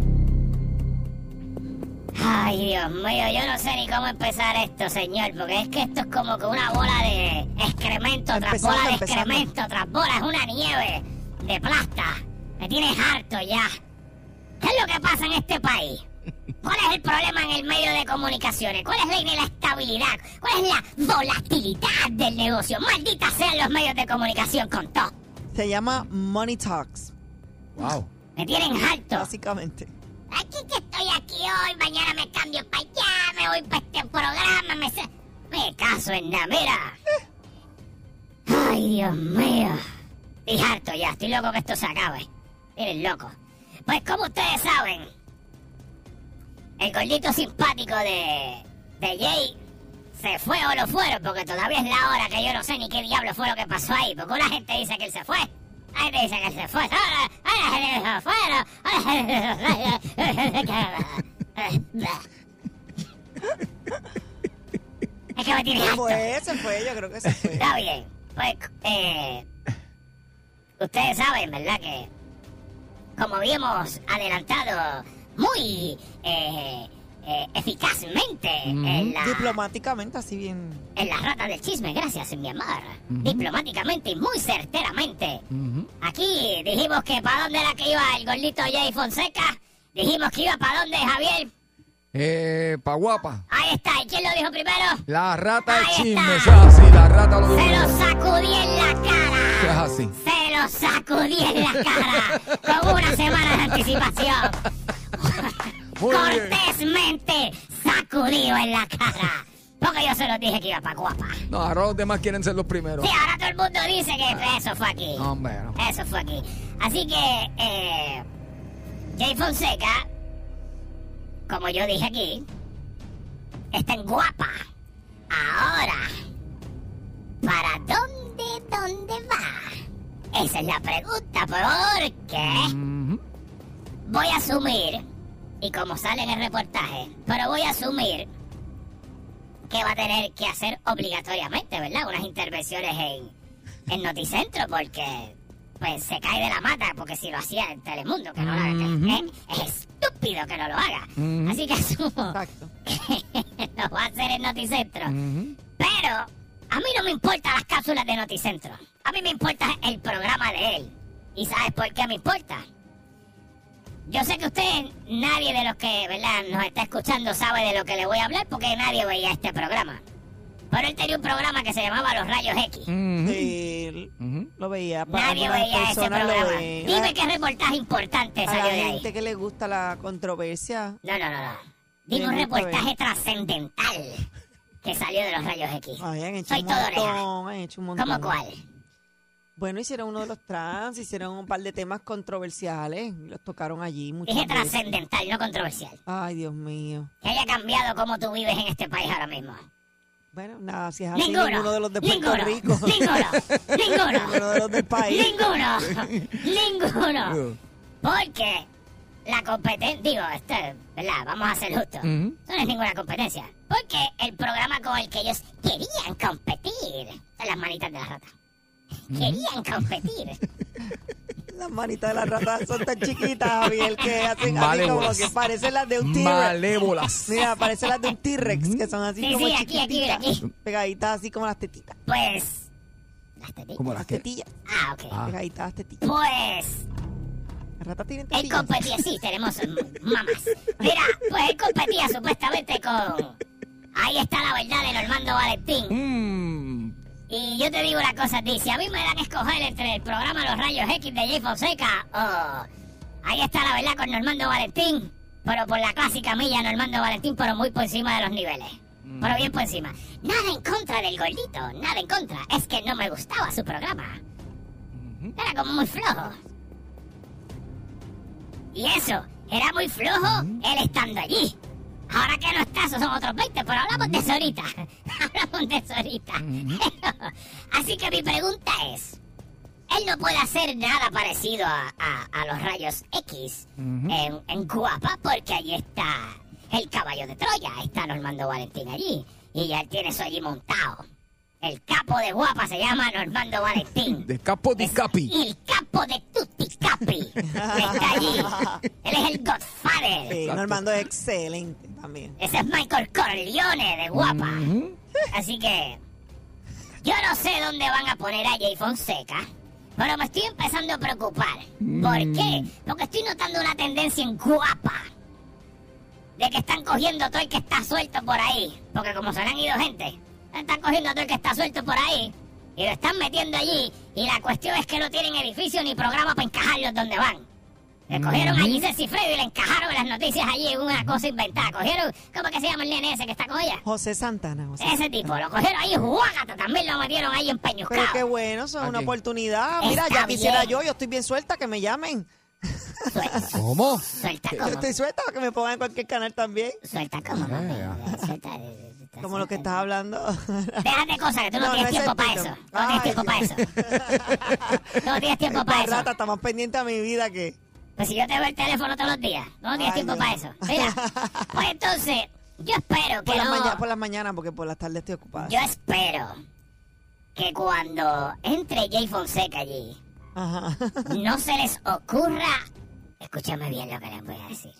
Ay, Dios mío, yo no sé ni cómo empezar esto, señor, porque es que esto es como que una bola de excremento tras Empezando, bola de empezando. excremento tras bola, es una nieve de plasta. Me tienes harto ya. ¿Qué es lo que pasa en este país? ¿Cuál es el problema en el medio de comunicaciones? ¿Cuál es la inestabilidad? ¿Cuál es la volatilidad del negocio? Maldita sean los medios de comunicación con todo. Se llama Money Talks, Wow. Me tienen harto. básicamente. Aquí que estoy aquí hoy, mañana me cambio para allá, me voy para este programa, me, me caso en la mira. Ay, Dios mío. Estoy harto ya, estoy loco que esto se acabe. Miren, loco. Pues como ustedes saben, el gordito simpático de, de Jay se fue o lo fueron, porque todavía es la hora que yo no sé ni qué diablo fue lo que pasó ahí, porque una gente dice que él se fue. La gente dice que él se fue. Es que me tiene Se harto. fue, se fue, yo creo que se fue. Está bien. Pues, eh, ustedes saben, ¿verdad? Que como habíamos adelantado muy eh, eh, eficazmente en, la, Diplomáticamente, así bien. en la rata del chisme, gracias, mi amor. Diplomáticamente y muy certeramente. Aquí dijimos que para dónde era que iba el gordito Jay Fonseca. Dijimos que iba para dónde, Javier. Eh, pa' guapa. Ahí está. ¿Y quién lo dijo primero? La rata de Ahí chisme. es así. La rata lo Se dijo. lo sacudí en la cara. es así. Se lo sacudí en la cara con una semana de anticipación. Cortésmente sacudido en la cara. Porque yo se los dije que iba para guapa. No, ahora los demás quieren ser los primeros. Sí, ahora todo el mundo dice que eso fue aquí. No, hombre, no. Eso fue aquí. Así que, eh, Jay Fonseca, como yo dije aquí, está en guapa. Ahora, ¿para dónde, dónde va? Esa es la pregunta, porque voy a asumir, y como sale en el reportaje, pero voy a asumir que va a tener que hacer obligatoriamente, ¿verdad? Unas intervenciones en, en Noticentro, porque pues se cae de la mata, porque si lo hacía en Telemundo, que no lo haga, es estúpido que no lo haga. Así que asumo Exacto. que [LAUGHS] lo va a hacer en Noticentro. Pero a mí no me importan las cápsulas de Noticentro. A mí me importa el programa de él. ¿Y sabes por qué me importa? Yo sé que usted, nadie de los que ¿verdad? nos está escuchando sabe de lo que le voy a hablar porque nadie veía este programa. Pero él tenía un programa que se llamaba Los Rayos X. Ujú. Sí, lo veía. para Nadie veía ese programa. Dime qué reportaje importante A salió la de ahí. gente que le gusta la controversia. No, no, no, no. Dime un reportaje trascendental que salió de Los Rayos X. Ay, han hecho Soy un todo oreja. montón, han hecho un montón. ¿Cómo cuál? Bueno, hicieron uno de los trans, hicieron un par de temas controversiales, los tocaron allí muchas Dije veces. trascendental, no controversial. Ay, Dios mío. Que haya cambiado cómo tú vives en este país ahora mismo. Bueno, nada, si es así, Ninguno. ninguno de los de Puerto ninguno, Rico. Ninguno. [LAUGHS] Ninguno. Ninguno de los del país. Ninguno. [LAUGHS] Ninguno. Porque la competencia, digo, esto, es, ¿verdad? Vamos a ser justos. No es ninguna competencia. Porque el programa con el que ellos querían competir, son las manitas de la rata. Querían competir. [LAUGHS] Las manitas de las ratas son tan chiquitas, Javier, que hacen así como que parecen las de un T-Rex. Malévolas. Mira, parecen las de un T-Rex, que son así Sí, como sí, aquí, aquí, aquí. Pegaditas así como las tetitas. Pues. Las tetillas. ¿Cómo las tetillas. Ah, ok. Ah. Pegaditas las tetillas. Pues. Las ratas tienen Él tetillas. competía, sí, tenemos mamás. Mira, pues él competía supuestamente con. Ahí está la verdad de Normando Valentín. Mm. Y yo te digo una cosa a ti, si a mí me dan a escoger entre el programa Los Rayos X de Jay Fonseca o ahí está la verdad con Normando Valentín, pero por la clásica milla Normando Valentín, pero muy por encima de los niveles. Pero bien por encima. Nada en contra del gordito, nada en contra. Es que no me gustaba su programa. Era como muy flojo. Y eso, era muy flojo él estando allí. Ahora que no está, esos son otros 20, pero hablamos de eso ahorita. [LAUGHS] hablamos de eso ahorita. Así que mi pregunta es, él no puede hacer nada parecido a, a- a los rayos X en, en Guapa porque allí está el caballo de Troya, está Normando Valentín allí. Y ya él tiene eso allí montado. El capo de Guapa se llama Normando Valentín. De capo di Es capi. El capo de Tutti Capi. Está allí. Él es el Godfather. Sí, Normando es excelente también. Ese es Michael Corleone de guapa. Así que yo no sé dónde van a poner a Jay Fonseca, pero me estoy empezando a preocupar. ¿Por qué? Porque estoy notando una tendencia en guapa. De que están cogiendo todo el que está suelto por ahí. Porque como se le han ido gente, están cogiendo todo el que está suelto por ahí. Y lo están metiendo allí. Y la cuestión es que no tienen edificio ni programa para encajarlos donde van. Le cogieron a Giselle Cifredo y le encajaron las noticias allí en una cosa inventada. Cogieron, ¿cómo que se llama el nene ese que está con ella? José Santana. José Ese Santana. tipo, lo cogieron ahí, juágata, también lo metieron ahí en Pero peñuscado. qué bueno, eso es una oportunidad. Mira, Está ya quisiera bien. yo, yo estoy bien suelta, que me llamen. Suelta, ¿Cómo? suelta Yo como, estoy suelta, que me pongan en cualquier canal también. suelta como, mami, suelta. Como lo que estás hablando. Déjate cosas, que tú no, tienes es tiempo para eso. No tienes tiempo para eso. Tú [LAUGHS] no tienes tiempo para La eso. rata está más pendiente a mi vida que... Pues si yo te veo el teléfono todos los días, no tienes Ay, tiempo para eso. Mira, [LAUGHS] pues entonces, yo espero Por que las, no... maña- por las mañanas, porque por las tardes estoy ocupada. Yo espero que cuando entre Jay Fonseca allí, Ajá. no se les ocurra, escúchame bien lo que les voy a decir.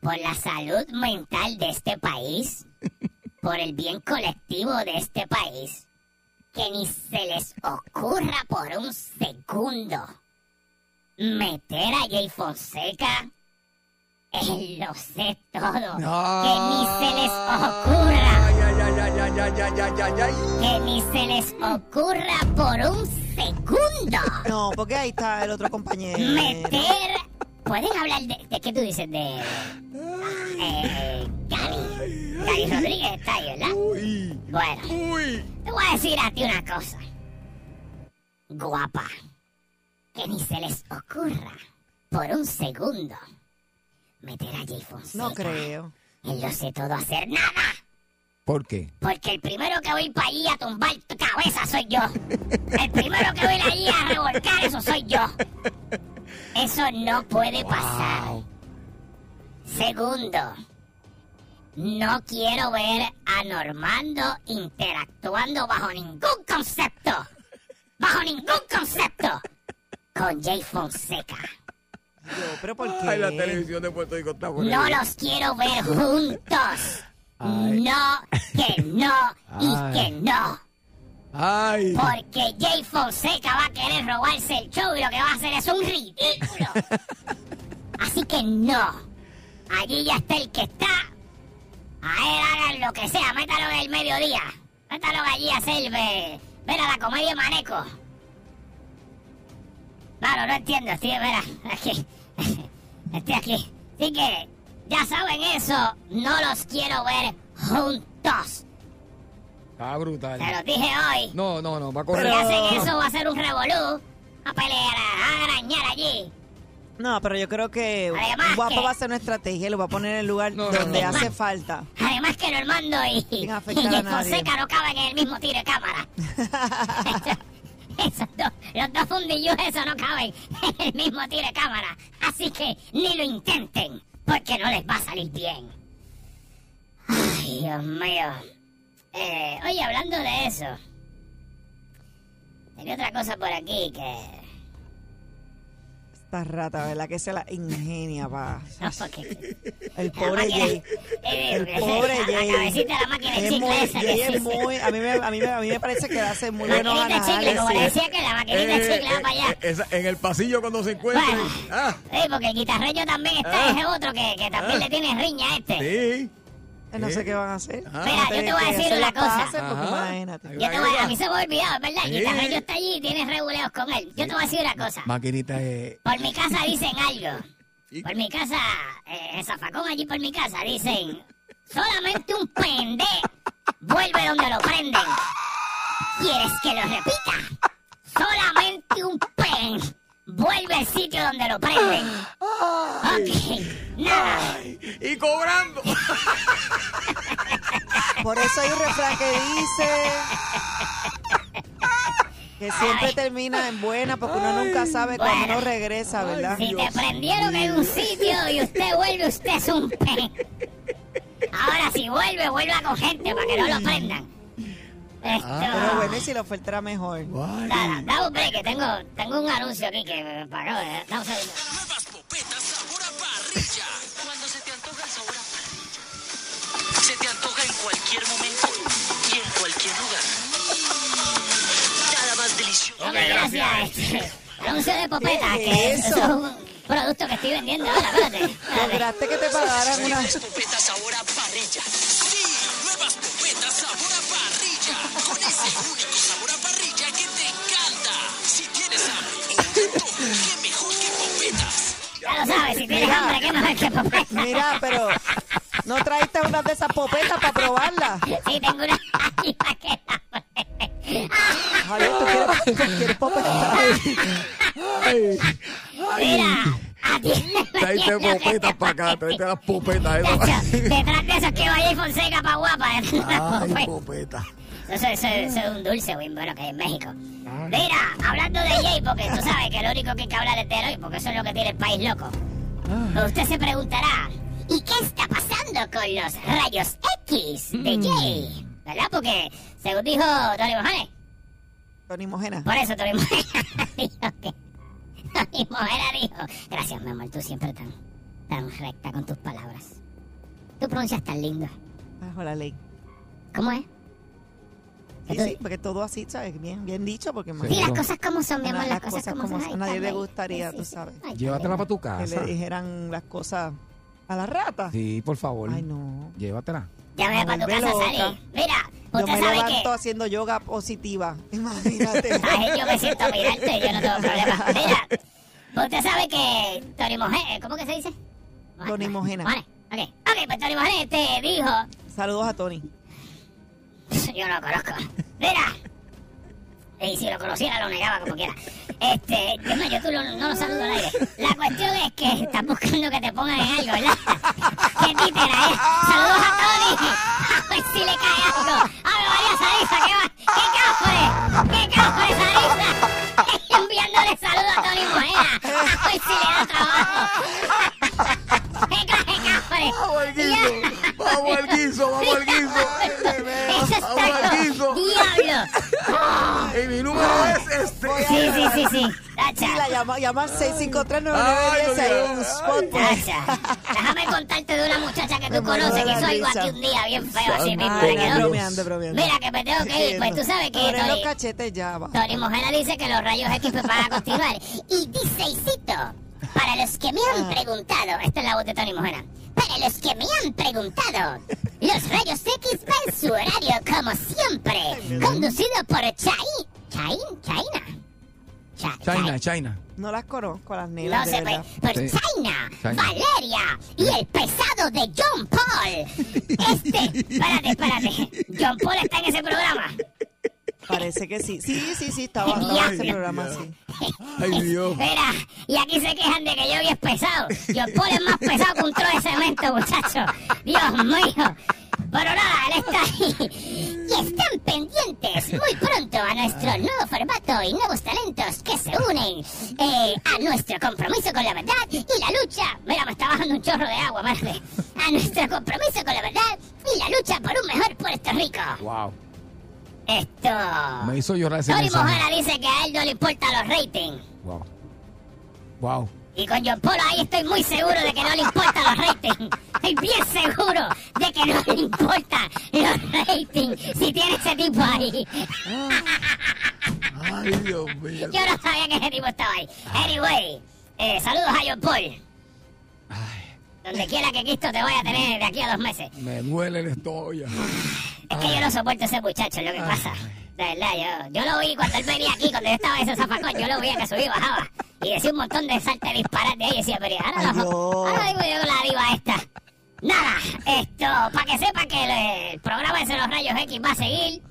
Por la salud mental de este país, [LAUGHS] por el bien colectivo de este país, que ni se les ocurra por un segundo meter a Jay Fonseca en los sé todo. No. Que ni se les ocurra. Que ni se les ocurra por un segundo. No, porque ahí está el otro compañero. Meter Pueden hablar de. ¿De qué tú dices? De. eh, Gary. Gary Rodríguez está ahí, ¿verdad? Uy. Bueno, Uy. te voy a decir a ti una cosa. Guapa. Que ni se les ocurra por un segundo meter a Jay Fonseca. No creo. En lo sé todo hacer nada. ¿Por qué? Porque el primero que voy para allí a tumbar tu cabeza soy yo. El primero que voy allí a revolcar eso soy yo. Eso no puede pasar. Segundo, no quiero ver a Normando interactuando bajo ningún concepto. Bajo ningún concepto. Con Jay Fonseca. Yo, ¿Pero por qué? Ay, la televisión de Puerto Rico está por No ahí. los quiero ver juntos. Ay. No, que no y Ay. que no. Ay. Porque Jay Fonseca va a querer robarse el show y lo que va a hacer es un ridículo. [LAUGHS] Así que no. Allí ya está el que está. A él hagan lo que sea, métalo en el mediodía. Métalo allí a hacer ve- ver a la comedia Maneco. Claro, no entiendo, estoy, mira, [LAUGHS] aquí. [LAUGHS] Estoy aquí. Así que, ya saben eso, no los quiero ver juntos. Está brutal. Se los dije hoy. No, no, no, va a Si correr. hacen eso, va a ser un revolú. A pelear, a arañar allí. No, pero yo creo que Además Guapo que- va a ser una estrategia y lo va a poner en el lugar No, no, donde no. hace falta. Además que Normando y, y Sin afectar a Jay nadie. Fonseca no caben en el mismo tiro de cámara. [LAUGHS] Esos dos, los dos fundillos esos no caben en el mismo tiro de cámara. Así que ni lo intenten, porque no les va a salir bien. Ay, Dios mío. Eh, oye, hablando de eso, tenía otra cosa por aquí que... Esta rata, ¿verdad? Que se la ingenia, pa. [LAUGHS] No, porque El la pobre máquina- Jay. eh, El eh, pobre Jay. La cabecita de la máquina de Es chicle muy, esa que Jay es muy, a mí, me, a, mí me, a mí me, parece que hace muy buenos Maquinita de chicle, como le análisis. decía que la maquinita de chicle va para allá. Eh, esa- en el pasillo cuando se encuentren. Bueno. Ah, Sí, porque el guitarreño también está, Ah. ese otro que, que también Ah. le tiene riña a este. sí. Eh, No sé qué van a hacer. Ah. Mira, yo te voy a decir una cosa. imagínate. Yo te voy a, a mí se me ha olvidado, es ¿verdad? El Sí. guitarreño está allí y tiene reguleos con él. Yo te voy a decir una cosa. Maquinita de. Por mi casa dicen algo. ¿Y? Por mi casa, eh, el zafacón allí por mi casa, dicen, solamente un pende vuelve donde lo prenden. ¿Quieres que lo repita? Solamente un pen vuelve al sitio donde lo prenden. Ok, nada. Y cobrando. [LAUGHS] Por eso hay un refrán que dice que siempre termina en buena porque uno nunca sabe Bueno. uno regresa, ¿verdad? Si te prendieron en un sitio y usted vuelve, usted es un pen. Ahora si vuelve, vuelva con gente para que no lo prendan. Esto... Pero bueno, si la oferta era mejor. Dale, dame un break, que tengo, tengo un anuncio aquí que me pagó. eh. Dame un segundo. Nuevas popetas sabor a parrilla. Cuando se te antoja el sabor a parrilla. Se te antoja en cualquier momento y en cualquier lugar. Nada más delicioso. Ok, gracias. Este, anuncio de popeta, ¿Qué que es eso es un producto que estoy vendiendo ahora, espérate. espérate. Lograste que te pagaran una... Nuevas popetas sabor a parrilla. Qué mejor que popetas. Ya lo sabes, si tienes Mira. hambre, qué mejor que popeta. Mira, pero no traíste una de esas popetas para probarla. Sí, tengo una aquí para que la pruebe. Javier, ¿tú quieres, tú quieres popeta? Ay, Mira, aquí Tráete popetas para acá, tráete las popetas. Detrás de eso es que vaya y Fonseca pa' guapa. Ay, [LAUGHS] popeta. Eso, eso, eso es un dulce muy bueno que hay en México. Mira, hablando de Jay, porque tú sabes que lo único que hay que hablar es de hoy, porque eso es lo que tiene el país loco. Usted se preguntará, ¿y qué está pasando con los rayos X de Jay? ¿Verdad? Porque, según dijo Tony Mojanes, Tony Mojena. por eso Tony Mojena [LAUGHS] dijo que... Tony Mojena dijo... Gracias, mi amor, tú siempre tan, tan recta con tus palabras. Tú pronuncias tan lindo. Bajo la ley. ¿Cómo es? Sí, sí, porque todo así, ¿sabes? Bien, bien dicho, porque Sí, las cosas como son, mi amor, las cosas como son. A nadie le gustaría, Sí, tú sí. sabes. Ay, Llévatela para tu que casa. le dijeran las cosas a la rata. Sí, por favor. Ay, no. Llévatela. Ya Me ve para tu vuelve casa, loca. Sally. Mira, Yo usted me sabe levanto que... haciendo yoga positiva. [LAUGHS] Imagínate. [LAUGHS] Ay, yo me siento mirarte y yo no tengo problema. Mira, usted sabe que Tony Mojena... ¿Cómo que se dice? Tony Mojena. Mojena. Ok, ok, pues Tony Mojena te dijo... Saludos a Tony. [LAUGHS] Yo no lo conozco. Mira. Y si lo conociera, lo negaba como quiera. Este, yo no, yo tú lo- no lo saludo al aire. La cuestión es que estás buscando que te pongan en algo, ¿verdad? ¿Qué títera es? Saludos a Tony. A ver si le cae algo. A ver, María Sarisa, ¿qué va? ¿Qué cafre? ¿Qué cafre, Sarisa? [LAUGHS] Enviándole saludos a Tony Mojena. A ver si le da trabajo. [LAUGHS] ¿Qué cafre? [LAUGHS] Vamos al guiso. Vamos al guiso, vamos al guiso. Eso Vamos al está... guiso. [LAUGHS] Y mi número es este. Sí, sí, sí, sí. [LAUGHS] Sí, Tacha. la llama, llama al 653 Ay, 9910 hay un Dios. spot. Tacha. Déjame contarte de una muchacha que tú conoces que hizo la algo risa. aquí un día bien feo así mismo. Ay, le quedó. bromeando, bromeando. Mira que me tengo que ir. Pues tú sabes que Abre los cachetes ya, va. Tony Mojena dice que los rayos X pues van a continuar. Y dice, y cito, para los que me han preguntado, esta es la voz de Tony Mojena, para los que me han preguntado, los rayos X van su horario como siempre, conducido por Chai, Chai, China. Cha- China, China. No las conozco, las no nenas, de sé, pues, por Sí. China, China. Valeria y el pesado de John Paul. [LAUGHS] Este, espérate, espérate. John Paul está en ese programa. Parece que sí. Sí, sí, sí, estaba, estaba en ese programa, sí. Ay, Dios. Mira, y aquí se quejan de que yo es pesado. John Paul es más pesado que un tro de cemento, muchacho. Dios mío. Pero nada, él está ahí. Y están pendientes muy pronto a nuestro nuevo formato y nuevos talentos que se unen eh, a nuestro compromiso con la verdad y la lucha. Mira, me está bajando un chorro de agua, madre. A nuestro compromiso con la verdad y la lucha por un mejor Puerto Rico. Wow. Esto. Me hizo llorar ese Tony. Mojana dice que a él no le importan los ratings. Wow. Wow. Y con John Polo ahí estoy muy seguro de que no le importan los ratings. Estoy bien seguro de que no le importan los ratings si tiene ese tipo ahí. Ay, Dios mío. Yo no sabía que ese tipo estaba ahí. Anyway, eh, saludos a John Paul. Donde quiera que Cristo te vaya a tener de aquí a dos meses. Me duele el estómago. Es que yo no soporto a ese muchacho, es lo que pasa. De verdad, yo, yo lo vi cuando él venía aquí, cuando yo estaba en ese zafacón, yo lo veía que subía y bajaba. Y decía un montón de saltos disparate ahí y decía, pero ahora, Dios. ahora digo yo con la diva esta. Nada, esto, para que sepa que el, el programa de los rayos X va a seguir.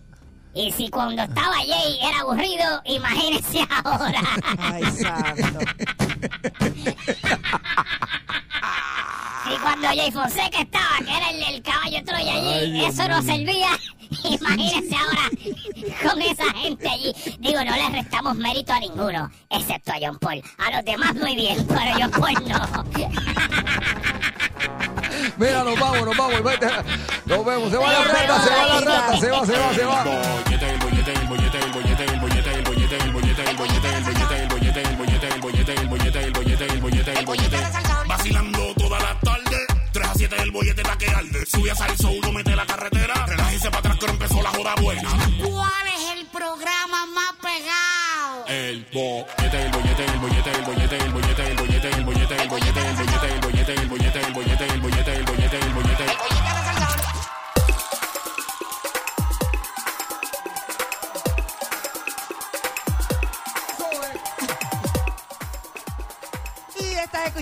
Y si cuando estaba Jay era aburrido, imagínense [LAUGHS] ahora. Ay, santo. [LAUGHS] Y cuando Jay Fonseca estaba, que era el, el caballo Troya allí, Ay, eso no servía. Imagínense ahora con esa gente allí. Digo, no le restamos mérito a ninguno, excepto a John Paul. A los demás muy bien, pero John Paul no. Mira, nos vamos, nos vamos. vete. Nos vemos. Se va la rata, se va la rata. Se va, se va, se va. bollete, el bollete, el bollete, el bollete, el bollete, el bollete, el bollete, el bollete, el bollete, el bollete, el bollete, el bollete, el bollete, el bollete, el bollete, el bollete. Vacilando toda la tarde, 3 a 7 el bollete está que arde. Sube a salso, uno mete la carretera, relájese para atrás que ahora empezó la joda buena. ¿Cuál es el programa más pegado? El bollete, el bollete, el bollete, el bollete,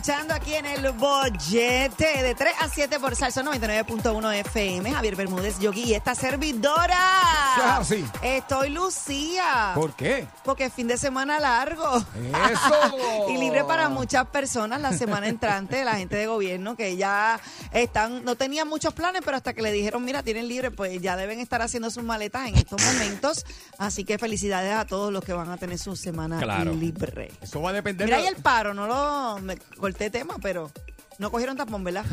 escuchando aquí en el bollete de 3 a 7 por Salso 99.1 FM. Javier Bermúdez, Yogi y esta servidora. Así. Estoy Lucía. ¿Por qué? Porque es fin de semana largo. Eso. [LAUGHS] y libre para muchas personas la semana entrante, la gente de gobierno que ya están, no tenían muchos planes, pero hasta que le dijeron, mira, tienen libre, pues ya deben estar haciendo sus maletas en estos momentos. Así que felicidades a todos los que van a tener su semana Claro. libre. Eso va a depender Mira, y el paro, no lo, me corté tema, pero no cogieron tapón, ¿verdad?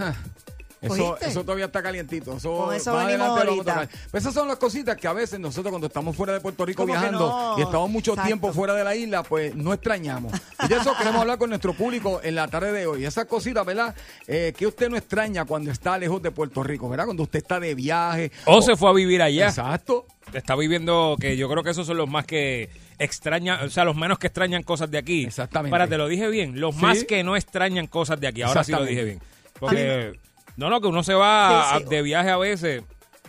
Eso, eso todavía está calientito. Eso, Con eso más venimos ahorita. Pues esas son las cositas que a veces nosotros cuando estamos fuera de Puerto Rico viajando no. y estamos mucho Exacto. tiempo fuera de la isla, pues no extrañamos. Y de eso [LAUGHS] queremos hablar con nuestro público en la tarde de hoy. Esas cositas, ¿verdad? Eh, que usted no extraña cuando está lejos de Puerto Rico, ¿verdad? Cuando usted está de viaje. O se fue a vivir allá. Exacto. Está viviendo, que yo creo que esos son los más que extrañan, o sea, los menos que extrañan cosas de aquí. Exactamente. Para, te lo dije bien. Los Sí. más que no extrañan cosas de aquí. Ahora sí lo dije bien. Porque, no, no, que uno se va Sí, de viaje a veces.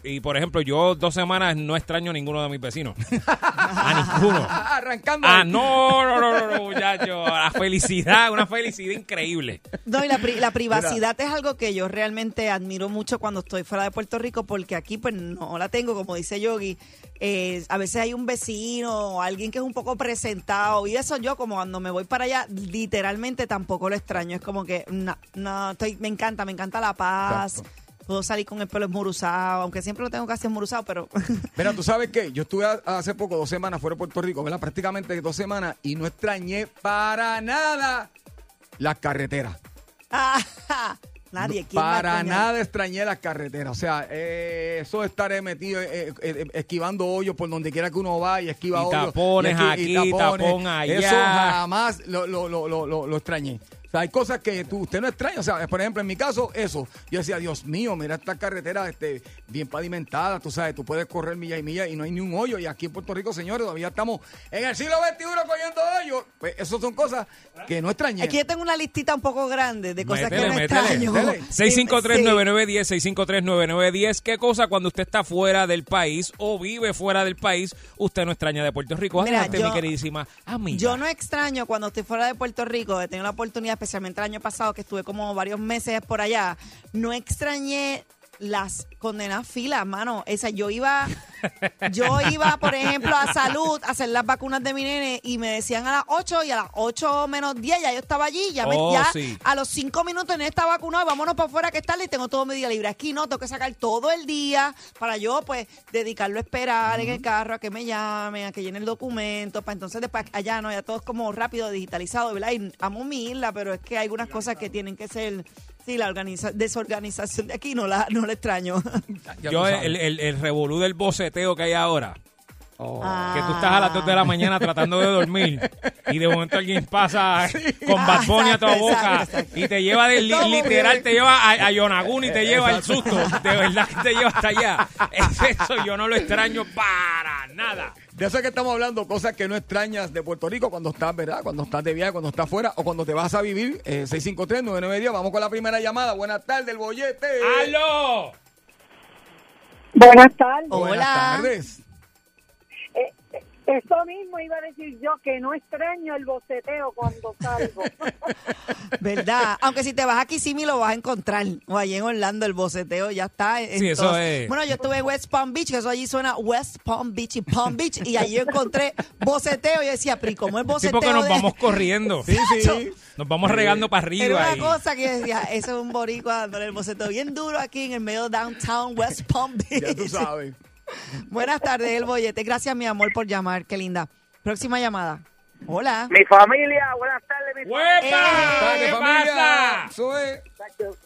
Y, por ejemplo, yo dos semanas no extraño a ninguno de mis vecinos. [LAUGHS] a ninguno. [LAUGHS] Arrancando. Ah, no, no, no, no, no, muchacho. La felicidad, una felicidad increíble. No, y la, pri- la privacidad es algo que yo realmente admiro mucho cuando estoy fuera de Puerto Rico, porque aquí pues no la tengo, como dice Yogi. Eh, a veces hay un vecino o alguien que es un poco presentado y eso yo como cuando me voy para allá literalmente tampoco lo extraño. Es como que no, no, estoy, me encanta, me encanta la paz. Exacto. Puedo salir con el pelo esmuruzado, aunque siempre lo tengo casi esmuruzado, pero [LAUGHS] Mira, tú sabes qué, yo estuve hace poco, dos semanas fuera de Puerto Rico, ¿verdad? Prácticamente dos semanas y no extrañé para nada las carreteras. [LAUGHS] nadie ¿quién va a Para nada extrañé las carreteras. O sea, eh, eso de estar eh, metido, eh, esquivando hoyos por donde quiera que uno va y esquiva Y hoyos. tapones aquí, tapón allá. Eso jamás lo, lo, lo- lo extrañé. O sea, hay cosas que tú, usted no extraña. O sea, por ejemplo, en mi caso, eso. Yo decía, Dios mío, mira esta carretera este, bien pavimentada. Tú sabes, tú puedes correr milla y milla y no hay ni un hoyo. Y aquí en Puerto Rico, señores, todavía estamos en el siglo XXI cogiendo hoyos. Pues eso son cosas que no extrañé. Aquí yo tengo una listita un poco grande de cosas Métele, que no extraño. métele. [LAUGHS] Sí, 653-9910, 653-9910. ¿Qué cosa cuando usted está fuera del país o vive fuera del país, usted no extraña de Puerto Rico? Mira, Adelante, yo- mi queridísima amiga. Yo no extraño cuando estoy fuera de Puerto Rico, he tenido la oportunidad, especialmente el año pasado, que estuve como varios meses por allá, no extrañé las condenadas filas, mano. Esa, yo iba, yo iba, por ejemplo, a salud a hacer las vacunas de mi nene y me decían a las 8 y a las 8 menos 10 ya yo estaba allí, ya, me- Oh, ya sí. a los 5 minutos en esta vacunado y vámonos para afuera que es tarde y tengo todo mi día libre. Aquí no, tengo que sacar todo el día para yo, pues, dedicarlo a esperar en el carro, a que me llamen, a que llene el documento, para entonces después allá no, ya todo es como rápido, digitalizado, ¿verdad? Y amo mi isla, pero es que hay algunas cosas que tienen que ser, sí, la organiza desorganización de aquí no la, no la extraño. Yo, el, el, el revolú del boceteo que hay ahora. Que tú estás a las 2 de la mañana tratando de dormir y de momento alguien pasa con Bad Bunny a tu boca exacto, y te lleva de li- literal, te lleva a, a Yonaguni y te lleva el susto. De verdad que te lleva hasta allá. Es eso, yo no lo extraño para nada. De eso es que estamos hablando, cosas que no extrañas de Puerto Rico cuando estás, ¿verdad? Cuando estás de viaje, cuando estás fuera o cuando te vas a vivir. Eh, 653-992. Vamos con la primera llamada. Buenas tardes, el bollete. ¡Aló! Buenas tardes. Buenas tardes. Eso mismo iba a decir yo, que no extraño el boceteo cuando salgo. [LAUGHS] ¿Verdad? Aunque si te vas a Kissimmee lo vas a encontrar. O allí en Orlando el boceteo ya está. en Sí, eso es. Bueno, yo estuve en West Palm Beach, que eso allí suena West Palm Beach y Palm Beach. Y allí encontré boceteo. Y yo decía, pero ¿y cómo es Sí, boceteo? porque nos de- vamos corriendo. [LAUGHS] Sí, sí. Nos vamos regando para Era arriba. una y- cosa que yo decía, eso es un boricua dándole el boceteo bien duro aquí en el medio de downtown West Palm Beach. Ya tú sabes. [LAUGHS] Buenas tardes, el bollete. Gracias, mi amor, por llamar. Qué linda. Próxima llamada. Hola. Mi familia, buenas tardes, mi ¡Huepa! Tarde, ¿Qué familia. pasa? Familia.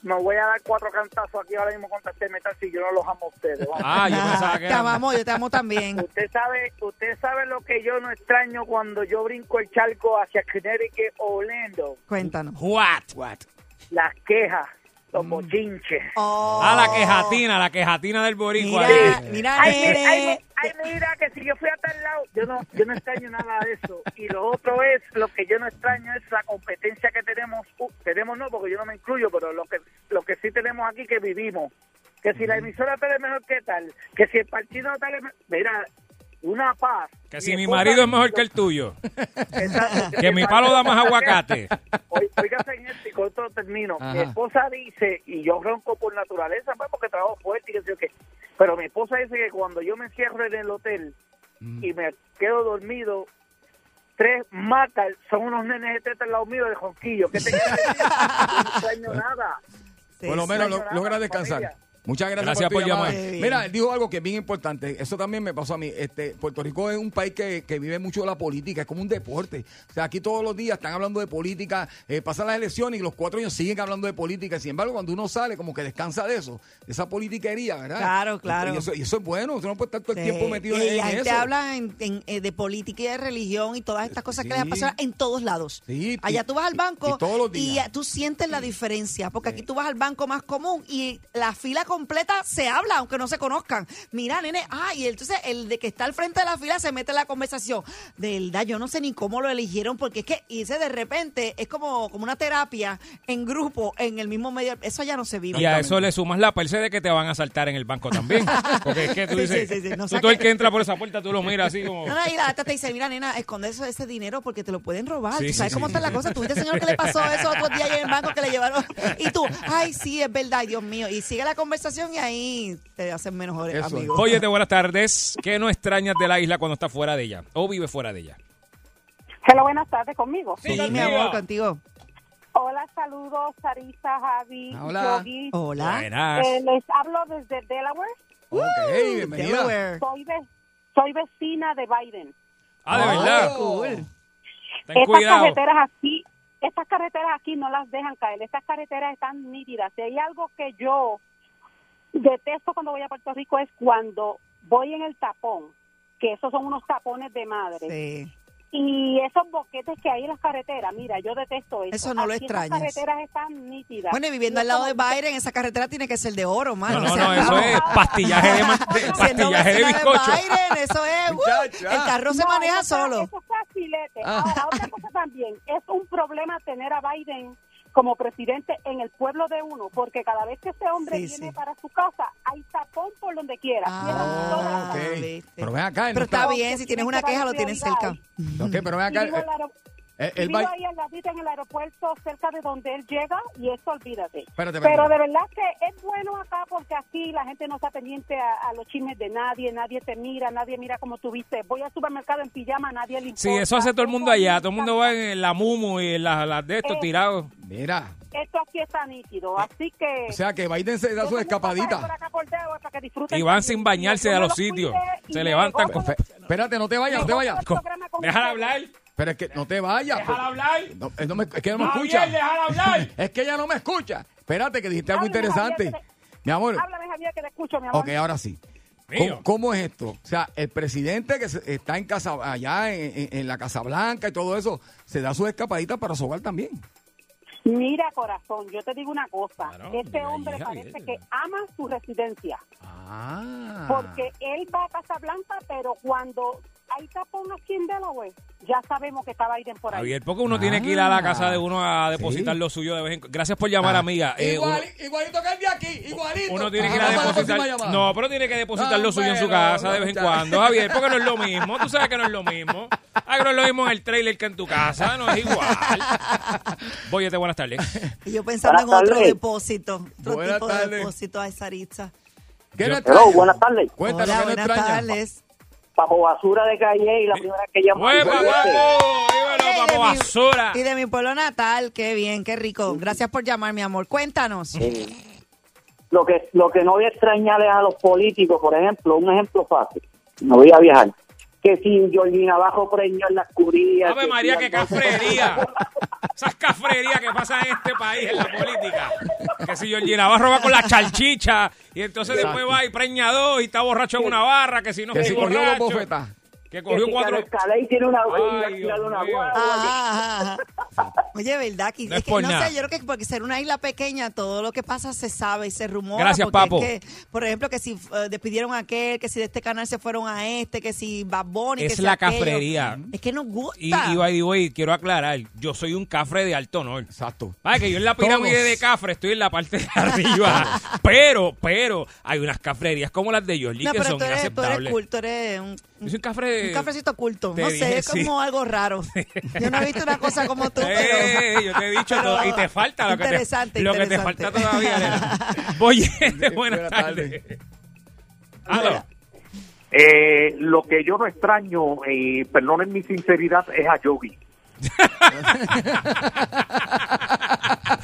Me voy a dar cuatro cantazos aquí ahora mismo contra este metal si yo no los amo a ustedes. vamos. Ah, yo pensaba que te amamos, yo te amo también. [LAUGHS] Usted sabe, usted sabe lo que yo no extraño cuando yo brinco el charco hacia Connecticut o Orlando. Cuéntanos. What? Las quejas, los bochinches. Oh. Ah, la quejatina, la quejatina del boricua. Mira, ahí. mira, Ay, mira, nene. ay, ay, mira, que si yo fui a tal lado, yo no, yo no extraño nada de eso. Y lo otro es, lo que yo no extraño es la competencia que tenemos, uh, tenemos no, porque yo no me incluyo, pero lo que, lo que sí tenemos aquí que vivimos. Que si la emisora tal es mejor que tal, que si el partido tal es mejor, mira, una paz. Que si mi marido es mejor que el tuyo. [LAUGHS] Exacto, Que mi palo da más aguacate. Oí- Oígase en esto y con esto termino. Ajá. Mi esposa dice, y yo ronco por naturaleza, pues porque trabajo fuerte y que sé yo qué. Pero mi esposa dice que cuando yo me encierro en el hotel y me quedo dormido, tres macas son unos nenes de teta al lado mío de jonquillo. ¿Qué te? Yo [LAUGHS] no extraño nada. Por lo menos logra descansar. familia. Muchas gracias, Gracias por, por llamar. Mira, él dijo algo que es bien importante. Eso también me pasó a mí. Este, Puerto Rico es un país que, que vive mucho de la política, es como un deporte. O sea, aquí todos los días están hablando de política, eh, pasan las elecciones y los cuatro años siguen hablando de política. Sin embargo, cuando uno sale, como que descansa de eso, de esa politiquería, ¿verdad? Claro, claro. Y eso, y eso es bueno, usted no puede estar todo el Sí. tiempo metido y en, la en gente eso. habla en- en, eh, de política y de religión y todas estas cosas que Sí. les pasan en todos lados. Sí, Allá y- tú vas al banco y todos los y días. tú sientes la diferencia, porque aquí tú vas al banco más común y la fila completa se habla, aunque no se conozcan. Mira, nene, ah, y entonces el de que está al frente de la fila se mete en la conversación. De verdad, yo no sé ni cómo lo eligieron, porque es que, ese de repente es como, como una terapia en grupo, en el mismo medio. Eso ya no se vive. Y a eso le sumas la perse de que te van a saltar en el banco también. [LAUGHS] Porque es que tú dices, sí, sí, sí. No tú todo el que entra por esa puerta, tú lo miras así como... No, no, y la te dice, mira, nena, esconde eso, ese dinero porque te lo pueden robar. ¿Tú sabes cómo está la cosa? ¿Tú viste, señor, que le pasó eso otro día en el banco que le llevaron? Y tú, ay, sí, es verdad, Dios mío. Y sigue la conversación y ahí te hacen es. amigos. Oye, buenas tardes. ¿Qué no extrañas de la isla cuando estás fuera de ella? ¿O vive fuera de ella? Hello, buenas tardes conmigo. Sí, mi contigo. amor, contigo. Hola, saludos, Sarisa, Javi, Hola. Yogi. Hola. Buenas. Eh, les hablo desde Delaware. Ok, bienvenida. Delaware. Soy, ve- soy vecina de Biden. Ah, de Oh. verdad. Cool. Ten Estas cuidado. carreteras aquí, estas carreteras aquí no las dejan caer. Estas carreteras están nítidas. Si hay algo que yo detesto cuando voy a Puerto Rico es cuando voy en el tapón, que esos son unos tapones de madre. Sí. Y esos boquetes que hay en las carreteras, mira, yo detesto eso. Eso no lo Aquí extrañas. carreteras están nítidas. Bueno, y viviendo al lado de Biden, esa carretera tiene que ser de oro, mano. No, O no, sea, no, eso es pastillaje de, [LAUGHS] de- pastillaje de bizcocho. Biden, eso es. uh, el carro se No, maneja eso está- solo. Eso está filete. Ah. Ahora, otra cosa también, es un problema tener a Biden como presidente en el pueblo de uno, porque cada vez que ese hombre Sí, viene sí. para su casa, hay tapón por donde quiera. Ah, ok. calles. viste. Pero ven acá, no Pero está está- bien, si tienes una queja lo tienes cerca. Ok, pero ven acá. eh, eh, y él vivo va- ahí al ladito en el aeropuerto cerca de donde él llega y eso olvídate. Espérate, Pero de verdad que es bueno acá porque aquí la gente no está pendiente a, a los chismes de nadie, nadie te mira, nadie mira como tú viste. Voy al supermercado en pijama, nadie le importa. Sí, eso hace todo el mundo allá. Todo el mundo va en la mumu y en las las de estos Eh, tirados. Mira, Esto aquí está nítido, así que... o sea que Biden se da su escapadita. pasaje por acá por Delaware para que disfruten Y van sin bañarse a los los sitios. Se levantan Espérate, no te vayas, no te vayas. Déjala hablar. Pero es que no te vayas. Déjala hablar. No, no me- es que no me Javier, escucha. déjala hablar. [LAUGHS] Es que ella no me escucha. Espérate, que dijiste algo Háblame, interesante. Javier, Mi amor. Háblame, Javier, que te escucho, mi amor. Ok, ahora sí. ¿Cómo, cómo es esto? O sea, el presidente que se- está en casa, allá en, en- en la Casa Blanca y todo eso, se da sus escapaditas para su hogar también. Mira, corazón, yo te digo una cosa. Claro, este hombre hija, parece que ama su residencia. Ah. Porque él va a Casa Blanca, pero cuando hay tapón aquí en Delaware, ya sabemos que está Biden por ahí. Javier, porque uno tiene que ir a la Ah. casa de uno a depositar Sí. lo suyo de vez en cuando. Gracias por llamar, Ah. amiga. Eh, uno- Igual- igualito que el de aquí, igualito. Uno tiene que ir a depositar. No, pero tiene que depositar No, lo suyo en su casa de vez en cuando, Javier, porque no es lo mismo. Tú sabes que no es lo mismo. Ah, que no es lo mismo en el trailer que en tu casa, no es igual. Boyete, buenas tardes. Y yo pensando en otro tardes. depósito, otro Buenas tipo de tardes. depósito a esa Saritza. ¿Qué Yo- no Hello, buenas tardes. Cuéntanos, Hola, ¿qué no buenas tardes. Papo Basura de Calle y la primera que llamó. ¡Huepa, papo! ¡Dímelo, Oye, papo de mi- basura! Y de mi pueblo natal, qué bien, qué rico. Gracias por llamar, mi amor. Cuéntanos. Lo que, lo que no voy a extrañar es a los políticos, por ejemplo, un ejemplo fácil. No voy a viajar. Que si Georgina Bajo preñó en las curillas. ¡Ave que María, qué cafrería! Esas cafrerías que pasan en este país, en la política. Que si Georgina va a robar con la chalchicha y entonces después va y preña dos y está borracho en una barra, que si no Que si borracho. Que Que cogió si cuatro... Caley tiene una, Ay, y una guagua. Ah, ah, ah. Oye, ¿verdad? Que, No es es que, no sé, yo creo que porque ser una isla pequeña, todo lo que pasa se sabe y se rumora. Gracias, Papo. es que, por ejemplo, que si eh, despidieron a aquel, que si de este canal se fueron a este, que si que Es si la cafrería. Es que nos gusta. Y, y by the way, quiero aclarar, yo soy un cafre de alto honor. Exacto. Vaya que yo en la pirámide Todos. de cafre estoy en la parte de arriba. [LAUGHS] pero, pero, hay unas cafrerías como las de Jordi no, que pero son tú eres, tú eres inaceptables. culto, eres un, Soy un cafre... un cafrecito culto. te No sé, es sí. como algo raro. Yo no he visto una cosa como tú, pero... Eh, yo te he dicho todo, y te falta lo que te, interesante, lo que te falta todavía. [LAUGHS] Oye, buenas Buenas tardes. Aló. Eh, lo que yo no extraño, y perdonen mi sinceridad, es a Yogi. [LAUGHS]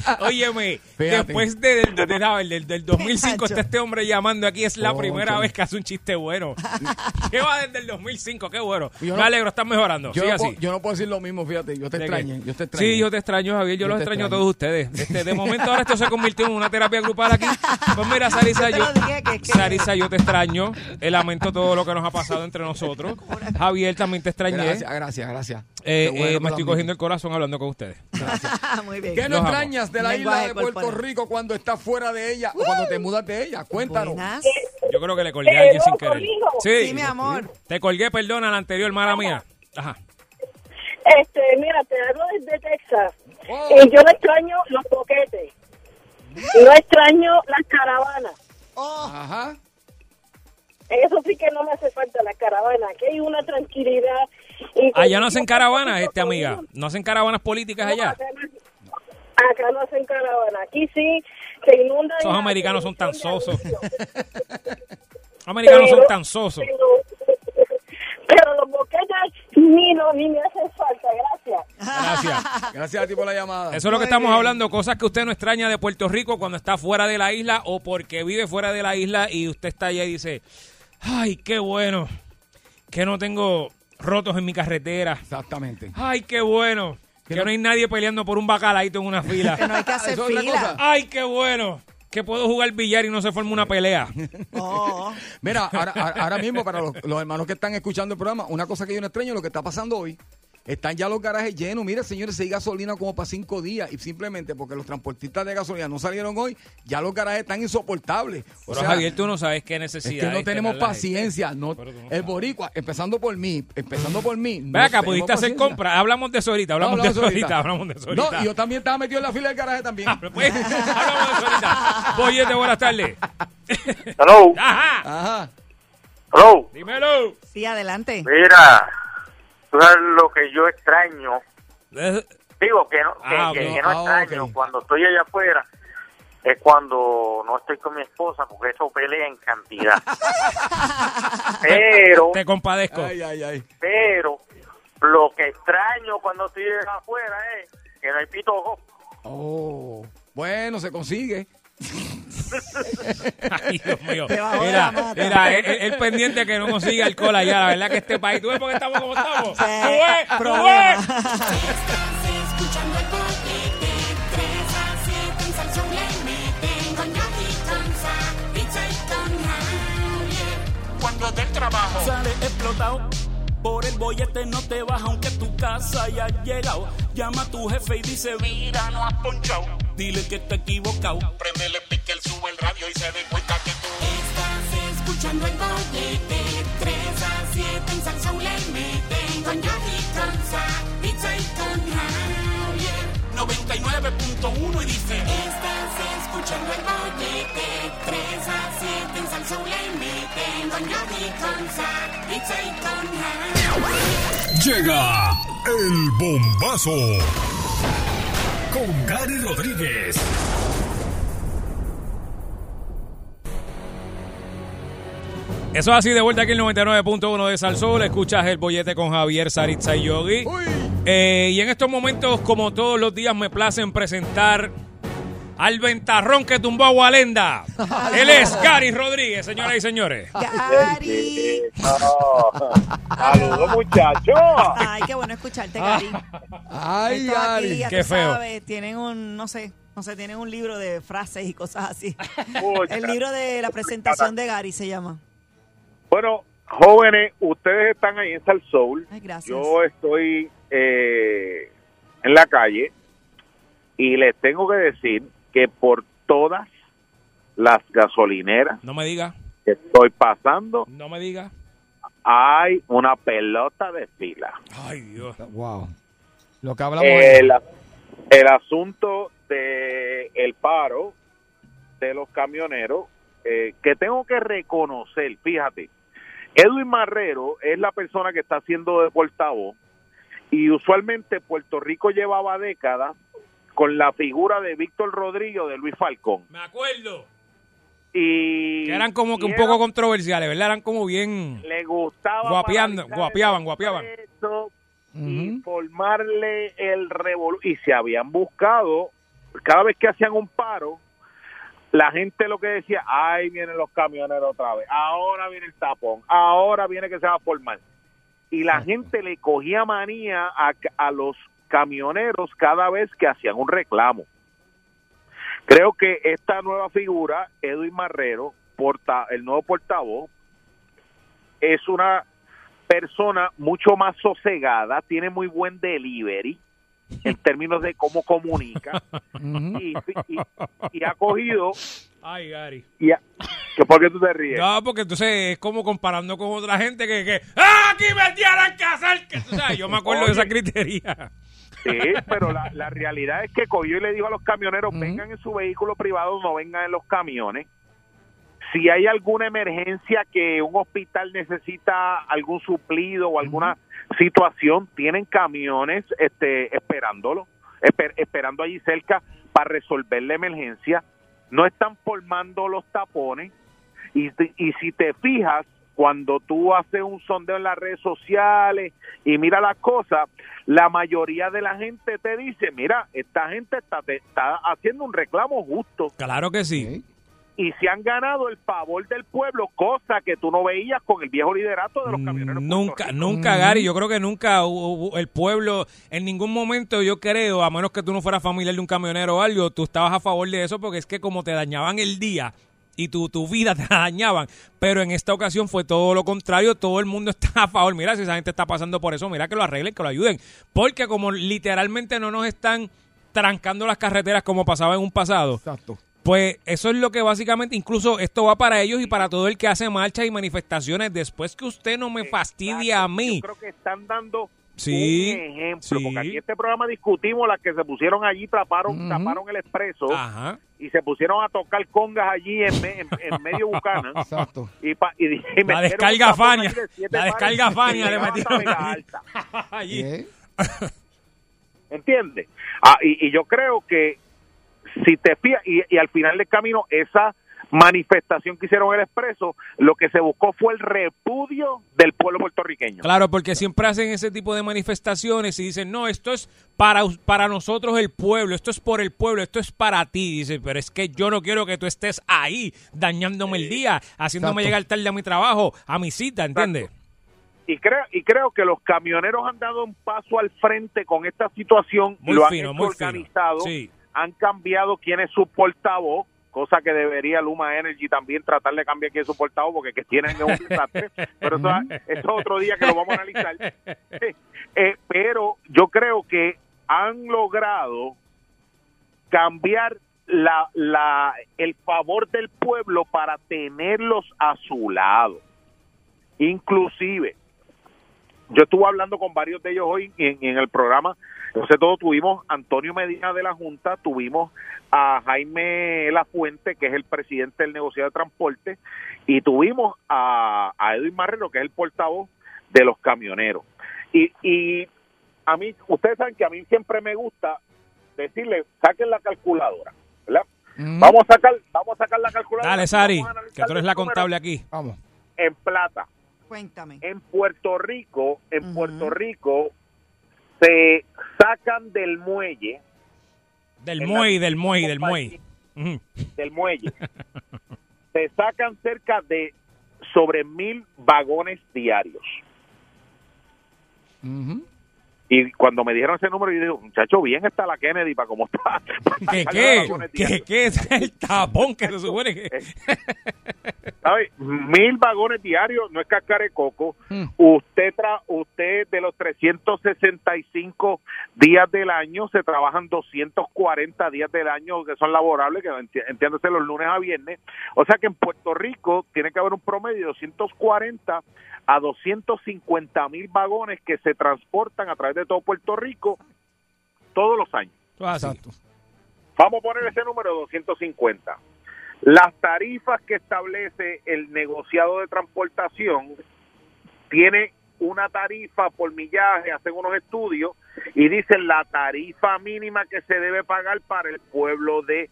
[LAUGHS] Óyeme, Fíjate. después de, de- de- de- del, del 2005 Cacho. está este hombre llamando aquí, es la Concho. primera vez que hace un chiste bueno. [LAUGHS] Lleva desde el 2005, qué bueno. Yo Me no- alegro, estás mejorando. Yo Sigue no, puedo, así. yo no puedo decir lo mismo, fíjate. Yo te ¿De extrañé. qué? Yo te extrañé. Sí, yo te extraño, Javier. Yo, Yo los te extraño a extraño. todos ustedes. Este, de momento ahora esto se convirtió en una terapia grupal aquí. Pues mira, Sarisa, Yo te yo, lo dije, que- que- Sarisa, yo te extraño. Eh, Lamento todo lo que nos ha pasado entre nosotros. [LAUGHS] Javier, también te extrañé. Gracias, gracias, gracias. Eh, bueno eh, me estoy cogiendo el corazón hablando con ustedes. [LAUGHS] Muy bien. ¿Qué no Los amo. extrañas de la Lenguaje isla de Puerto corporal. Rico cuando estás fuera de ella o cuando te mudas de ella? Cuéntanos. Buenas. Yo creo que le colgué a alguien sin querer. Sí, Sí, mi amor. te colgué, perdona, la anterior, mala mía. Ajá. Este, mira, te hablo desde Texas. Oh. Y yo no extraño los boquetes. No extraño las caravanas. Oh, Ajá. Eso sí que no me hace falta la caravana. Aquí hay una tranquilidad. Y Allá no hacen caravanas, este amiga. No hacen caravanas políticas allá. acá no- hacen caravana. Aquí sí se inundan. Esos americanos son tan sosos. Americanos son tan sosos. Pero, pero los boquetes ni, no, ni me hacen falta. Gracias. Gracias. [LAUGHS] Gracias a ti por la llamada. Eso es lo que estamos hablando, cosas que usted no extraña de Puerto Rico cuando está fuera de la isla o porque vive fuera de la isla y usted está allá y dice, ay, qué bueno, que no tengo rotos en mi carretera. Exactamente. Ay, qué bueno, que no hay nadie peleando por un bacalaito en una [LAUGHS] que fila. no hay que hacer Eso es otra fila. cosa. Ay, qué bueno, que puedo jugar billar y no se forma una pelea. [LAUGHS] Oh. Mira, ahora, ahora- ahora mismo para los, los hermanos que están escuchando el programa, una cosa que yo no extraño es lo que está pasando hoy. Están ya los garajes llenos. Mira, señores, si hay gasolina como para cinco días y simplemente porque los transportistas de gasolina no salieron hoy, ya los garajes están insoportables. O Pero sea, Javier, tú no sabes qué es necesidad. que no tenemos paciencia. No, no el sabes. boricua, empezando por mí, empezando por mí. no Ve acá, tenemos pudiste hacer compras. Hablamos de eso ahorita, hablamos No, de eso ahorita, hablamos de eso ahorita. No, y yo también estaba metido en la fila del garaje también. Ah, pues, [LAUGHS] hablamos de eso ahorita. Boyete, [LAUGHS] buenas tardes. Hello. [LAUGHS] Ajá, Ajá. Hello. dímelo. Sí, adelante. Mira, tú sabes lo que yo extraño. Eh, Digo que no, que, Ah, que- ok. que no Ah, extraño cuando estoy allá afuera. Es cuando no estoy con mi esposa porque eso pelea en cantidad. [LAUGHS] pero, Te compadezco. Ay, ay, ay. pero, lo que extraño cuando estoy afuera es que no hay pitojo. Oh. Bueno, se consigue. Ay, Dios mío. Mira, mira, el, el pendiente que no consiga alcohol allá. La verdad que este país, ¿tú ves por qué estamos como estamos? Sí, ¿Tú ves? ¿Tú problema. ves? Estás escuchando el bollete, 3 a 7 en Salsón le meten con Jackie Tonsa, Pizza y con Javier. sales explotado. Por el bollete no te vas aunque tu casa haya llegado. Llama a tu jefe y dice, mira, no has ponchado. Dile que está equivocado. Prendele pique, él sube el radio y se dé cuenta que tú Estás escuchando el bollete 3 a 7 en salsa le meten con Yogi Conza, pizza y con Javier 99.1 y dice, Estás escuchando el bollete 3 a 7 en salsa le meten Llega el bombazo. Con Gary Rodríguez. Eso es así, de vuelta aquí el 99.1 de Salsol. Escuchas el bollete con Javier Saritza y Yogi. Eh, y en estos momentos, como todos los días, me placen presentar al ventarrón que tumbó a Walenda. [LAUGHS] Él es Gary Rodríguez, señoras y señores. Gary. [LAUGHS] Saludos, muchachos. Ay, qué bueno escucharte, Gary. Ay, Estos aquí, Gary. ya Qué tú feo. sabes, tienen un, no sé, no sé, tienen un libro de frases y cosas así. El libro de la presentación de Gary se llama. Bueno, jóvenes, ustedes están ahí en Sal Soul. Ay, gracias. Yo estoy eh, en la calle y les tengo que decir que por todas las gasolineras No me diga, que estoy pasando no me diga. hay una pelota de fila. Ay, Dios. Wow. Lo que hablamos. El, el asunto de el paro de los camioneros eh, que tengo que reconocer, fíjate, Edwin Marrero es la persona que está haciendo de portavoz y usualmente Puerto Rico llevaba décadas con la figura de Víctor Rodríguez de Luis Falcón Me acuerdo. y Que eran como que un era- poco controversiales, ¿verdad? Eran como bien... le gustaba Guapeando, guapeaban, guapeaban. Congreso y formarle el revolu y se habían buscado cada vez que hacían un paro la gente lo que decía ay vienen los camioneros otra vez ahora viene el tapón ahora viene que se va a formar y la gente le cogía manía a, a los camioneros cada vez que hacían un reclamo creo que esta nueva figura Edwin Marrero porta el nuevo portavoz es una persona mucho más sosegada, tiene muy buen delivery en [LAUGHS] términos de cómo comunica y, y- y ha cogido Ay, Gary. y ha- que por qué tú te ríes No, porque entonces es como comparando con otra gente que, que ¡Ah, aquí me tienen que hacer! Que, tú sabes, yo me acuerdo de esa Oye. Sí pero la, la realidad es que cogió y le dijo a los camioneros vengan en su vehículo privado no vengan en los camiones si hay alguna emergencia que un hospital necesita algún suplido o alguna situación, tienen camiones este, esperándolo, esper- esperando allí cerca para resolver la emergencia. No están formando los tapones. Y, y si te fijas, cuando tú haces un sondeo en las redes sociales y mira las cosas, la mayoría de la gente te dice, mira, esta gente está, te- está haciendo un reclamo justo Claro que sí. Y se han ganado el favor del pueblo, cosa que tú no veías con el viejo liderato de los camioneros. Nunca, nunca, Gary. Yo creo que nunca hubo- el pueblo, en ningún momento, yo creo, a menos que tú no fueras familiar de un camionero o algo, tú estabas a favor de eso porque es que como te dañaban el día y tu, tu vida te la dañaban. Pero en esta ocasión fue todo lo contrario. Todo el mundo [LAUGHS] está a favor. Mira, si esa gente está pasando por eso, mira que lo arreglen, que lo ayuden. Porque como literalmente no nos están trancando las carreteras como pasaba en un pasado, Exacto. pues eso es lo que básicamente, incluso esto va para ellos y para todo el que hace marchas y manifestaciones. Después que usted no me fastidie a mí. Yo creo que están dando Sí, un ejemplo, sí. porque aquí en este programa discutimos las que se pusieron allí, taparon, Ujú. taparon el expreso Ajá. y se pusieron a tocar congas allí en, me- en, en medio Bucana. [LAUGHS] Exacto. Y, pa- y, y La descarga Fania. allí de La descarga Fania le metieron allí. [LAUGHS] [LAUGHS] ¿Entiendes? Ah, y, y yo creo que si te fijas, y, y al final del camino, esa manifestación que hicieron el expreso, lo que se buscó fue el repudio del pueblo puertorriqueño. Claro, porque siempre hacen ese tipo de manifestaciones y dicen, no, esto es para, para nosotros el pueblo, esto es por el pueblo, esto es para ti. Dice, pero es que yo no quiero que tú estés ahí dañándome el día, haciéndome Exacto. llegar tarde a mi trabajo, a mi cita, ¿entiendes? Y creo, y creo que los camioneros han dado un paso al frente con esta situación, Muy lo han fino, hecho muy organizado, Sí. han cambiado quién es su portavoz, cosa que debería Luma Energy también tratar de cambiar que su portavoz porque que tienen un desastre, pero eso, eso es otro día que lo vamos a analizar. [LAUGHS] Eh, pero yo creo que han logrado cambiar la, la, el favor del pueblo para tenerlos a su lado. Inclusive, yo estuve hablando con varios de ellos hoy en, en el programa. Entonces, todos tuvimos a Antonio Medina de la Junta, tuvimos a Jaime Lafuente, que es el presidente del negociado de transporte, y tuvimos a, a Edwin Marrero, que es el portavoz de los camioneros. Y, y a mí, ustedes saben que a mí siempre me gusta decirle, saquen la calculadora, ¿verdad? Vamos a sacar, vamos a sacar la calculadora. Dale, Sari, que tú eres la contable aquí. Vamos. En plata. Cuéntame. En Puerto Rico, en Puerto Rico se sacan del muelle, Del muelle, del muelle, del muelle. Del muelle, se sacan cerca de sobre mil vagones diarios. Y cuando me dijeron ese número, yo digo, muchacho, bien está la Kennedy para cómo está. [LAUGHS] ¿Qué, Sacar qué? ¿Qué, diarios. qué es el tapón que se supone que... ¿Sabe? Mil vagones diarios no es cascar de coco. Mm. Usted tra usted de los 365 días del año se trabajan 240 días del año que son laborables, que enti- entiéndase los lunes a viernes. O sea que en Puerto Rico tiene que haber un promedio de 240 a 250 mil vagones que se transportan a través de todo Puerto Rico todos los años. Exacto. Vamos a poner ese número 250. Las tarifas que establece el negociado de transportación tiene una tarifa por millaje, hacen unos estudios y dicen la tarifa mínima que se debe pagar para el pueblo de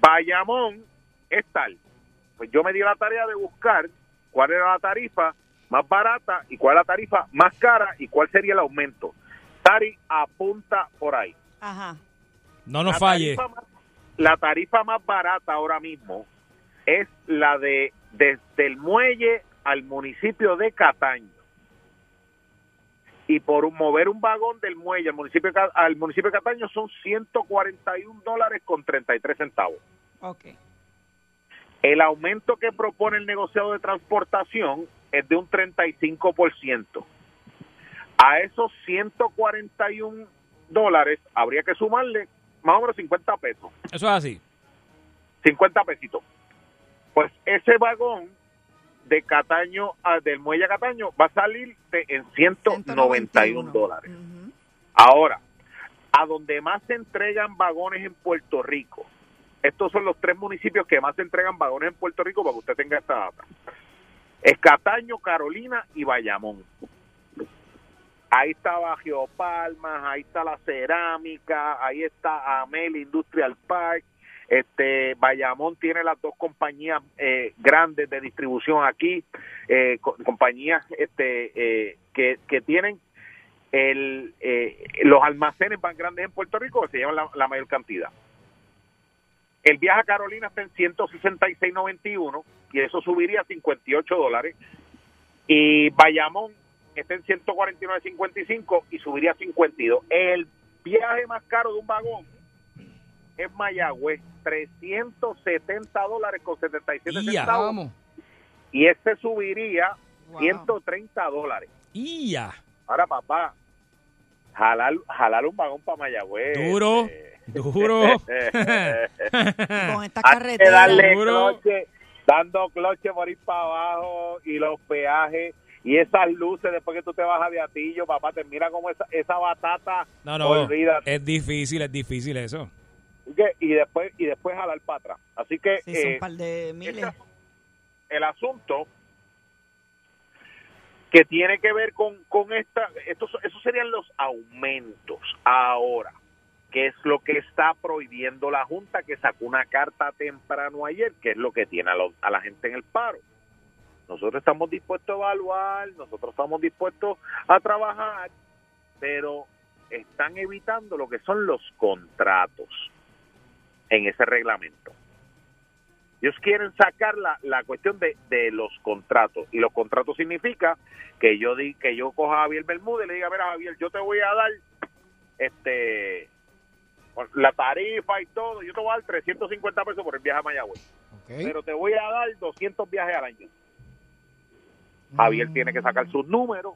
Bayamón es tal. Pues yo me di la tarea de buscar cuál era la tarifa más barata y cuál es la tarifa más cara y cuál sería el aumento. Tari apunta por ahí. Ajá. No nos La falle. tarifa más- la tarifa más barata ahora mismo es la de desde el muelle al municipio de Cataño. Y por un- mover un vagón del muelle al municipio, de Ca- al municipio de Cataño son 141 dólares con 33 centavos. Ok. El aumento que propone el negociado de transportación es de un 35%. A esos 141 dólares habría que sumarle más o menos 50 pesos. Eso es así. 50 pesitos. Pues ese vagón de Cataño, a- del muelle a Cataño, va a salir de- en 191 dólares. Ahora, a donde más se entregan vagones en Puerto Rico, estos son los tres municipios que más se entregan vagones en Puerto Rico para que usted tenga esta data. Es Cataño, Carolina y Bayamón. Ahí está Bajo Palmas, ahí está la cerámica, ahí está Amel Industrial Park, este Bayamón tiene las dos compañías eh, grandes de distribución aquí, eh, co- compañías este eh, que, tienen el, eh, los almacenes más grandes en Puerto Rico que se llevan la mayor cantidad. El viaje a Carolina está en 166.91 y eso subiría a 58 dólares. Y Bayamón está en 149.55 y subiría a 52. El viaje más caro de un vagón es Mayagüez, 370 dólares con 77 Ya. centavos. Vamos. Y este subiría 130 dólares. Ya. Ahora, papá, jalar, jalar un vagón para Mayagüez. Duro, eh, duro. [LAUGHS] Con esta carretera. darle Duro. cloche, dando cloche por ir para abajo y los peajes y esas luces después que tú te bajas de atillo, papá, te mira como esa, esa batata, No, no. olvídate. Es difícil, es difícil eso. Y después y después jalar para atrás. Así que Sí, son eh, un par de miles. el asunto que tiene que ver con, con esta, estos, esos serían los aumentos. Ahora, ¿qué es lo que está prohibiendo la Junta que sacó una carta temprano ayer? ¿Qué es lo que tiene a, a la gente en el paro? Nosotros estamos dispuestos a evaluar, nosotros estamos dispuestos a trabajar, pero están evitando lo que son los contratos en ese reglamento. Ellos quieren sacar la, la cuestión de, de los contratos y los contratos significa que yo di, que yo coja a Javier Bermúdez y le diga, mira Javier, yo te voy a dar este la tarifa y todo, yo te voy a dar 350 pesos por el viaje a Mayagüez. Pero te voy a dar 200 viajes al año. Javier tiene que sacar sus números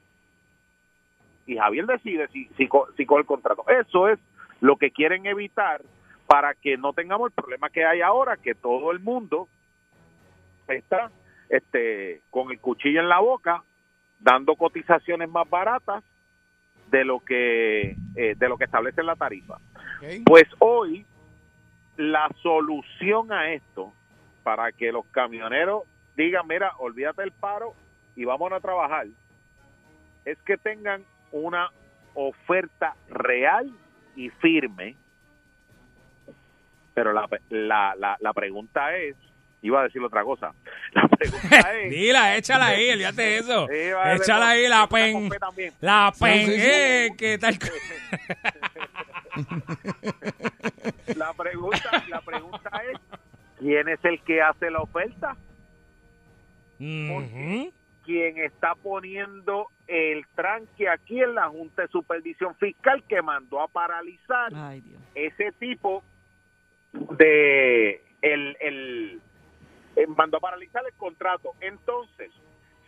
y Javier decide si, si, si coge el contrato. Eso es lo que quieren evitar para que no tengamos el problema que hay ahora, que todo el mundo está este con el cuchillo en la boca dando cotizaciones más baratas de lo que eh, de lo que establece la tarifa. Pues hoy la solución a esto para que los camioneros digan, mira, olvídate del paro y vamos a trabajar, es que tengan una oferta real y firme. Pero la, la, la, la pregunta es, iba a decir otra cosa, [LAUGHS] la pregunta [LAUGHS] es... Dila, échala ahí, olvídate de eso. [LAUGHS] Sí, vale, Échala ahí la pen. La pen, sí, sí. eh, ¿qué tal? La pregunta, la pregunta es, ¿quién es el que hace la oferta? Ujú. quien está poniendo el tranque aquí en la Junta de Supervisión Fiscal que mandó a paralizar ese tipo de el, el eh, mandó a paralizar el contrato. Entonces,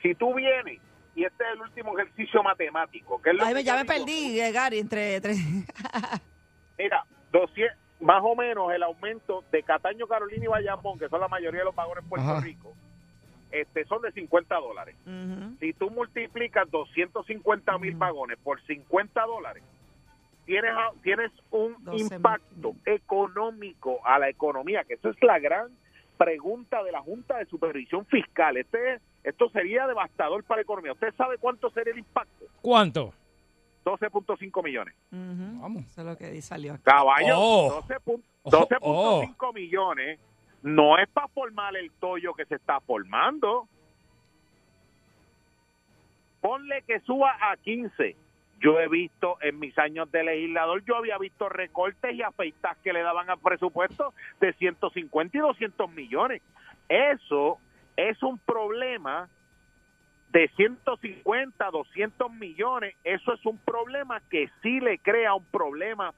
si tú vienes y este es el último ejercicio matemático, que es lo Ay, que ya me digo, perdí, eh, Gary, entre... tres. Mira, 200, más o menos el aumento de Cataño, Carolina y Bayamón, que son la mayoría de los vagones en Puerto Ajá. Rico, este, son de 50 dólares. Si tú multiplicas 250 mil vagones por 50 dólares, tienes, tienes un 12 impacto económico a la economía, que esa es la gran pregunta de la Junta de Supervisión Fiscal. Este, esto sería devastador para la economía. ¿Usted sabe cuánto sería el impacto? ¿Cuánto? 12.5 millones. Vamos. Eso es lo que salió aquí. Caballo, Oh. 12 pun- Oh, 12.5 millones no es para formar el tollo que se está formando. Ponle que suba a 15. Yo he visto en mis años de legislador, yo había visto recortes y afeitas que le daban al presupuesto de 150 y 200 millones. Eso es un problema de 150, 200 millones. Eso es un problema que sí le crea un problema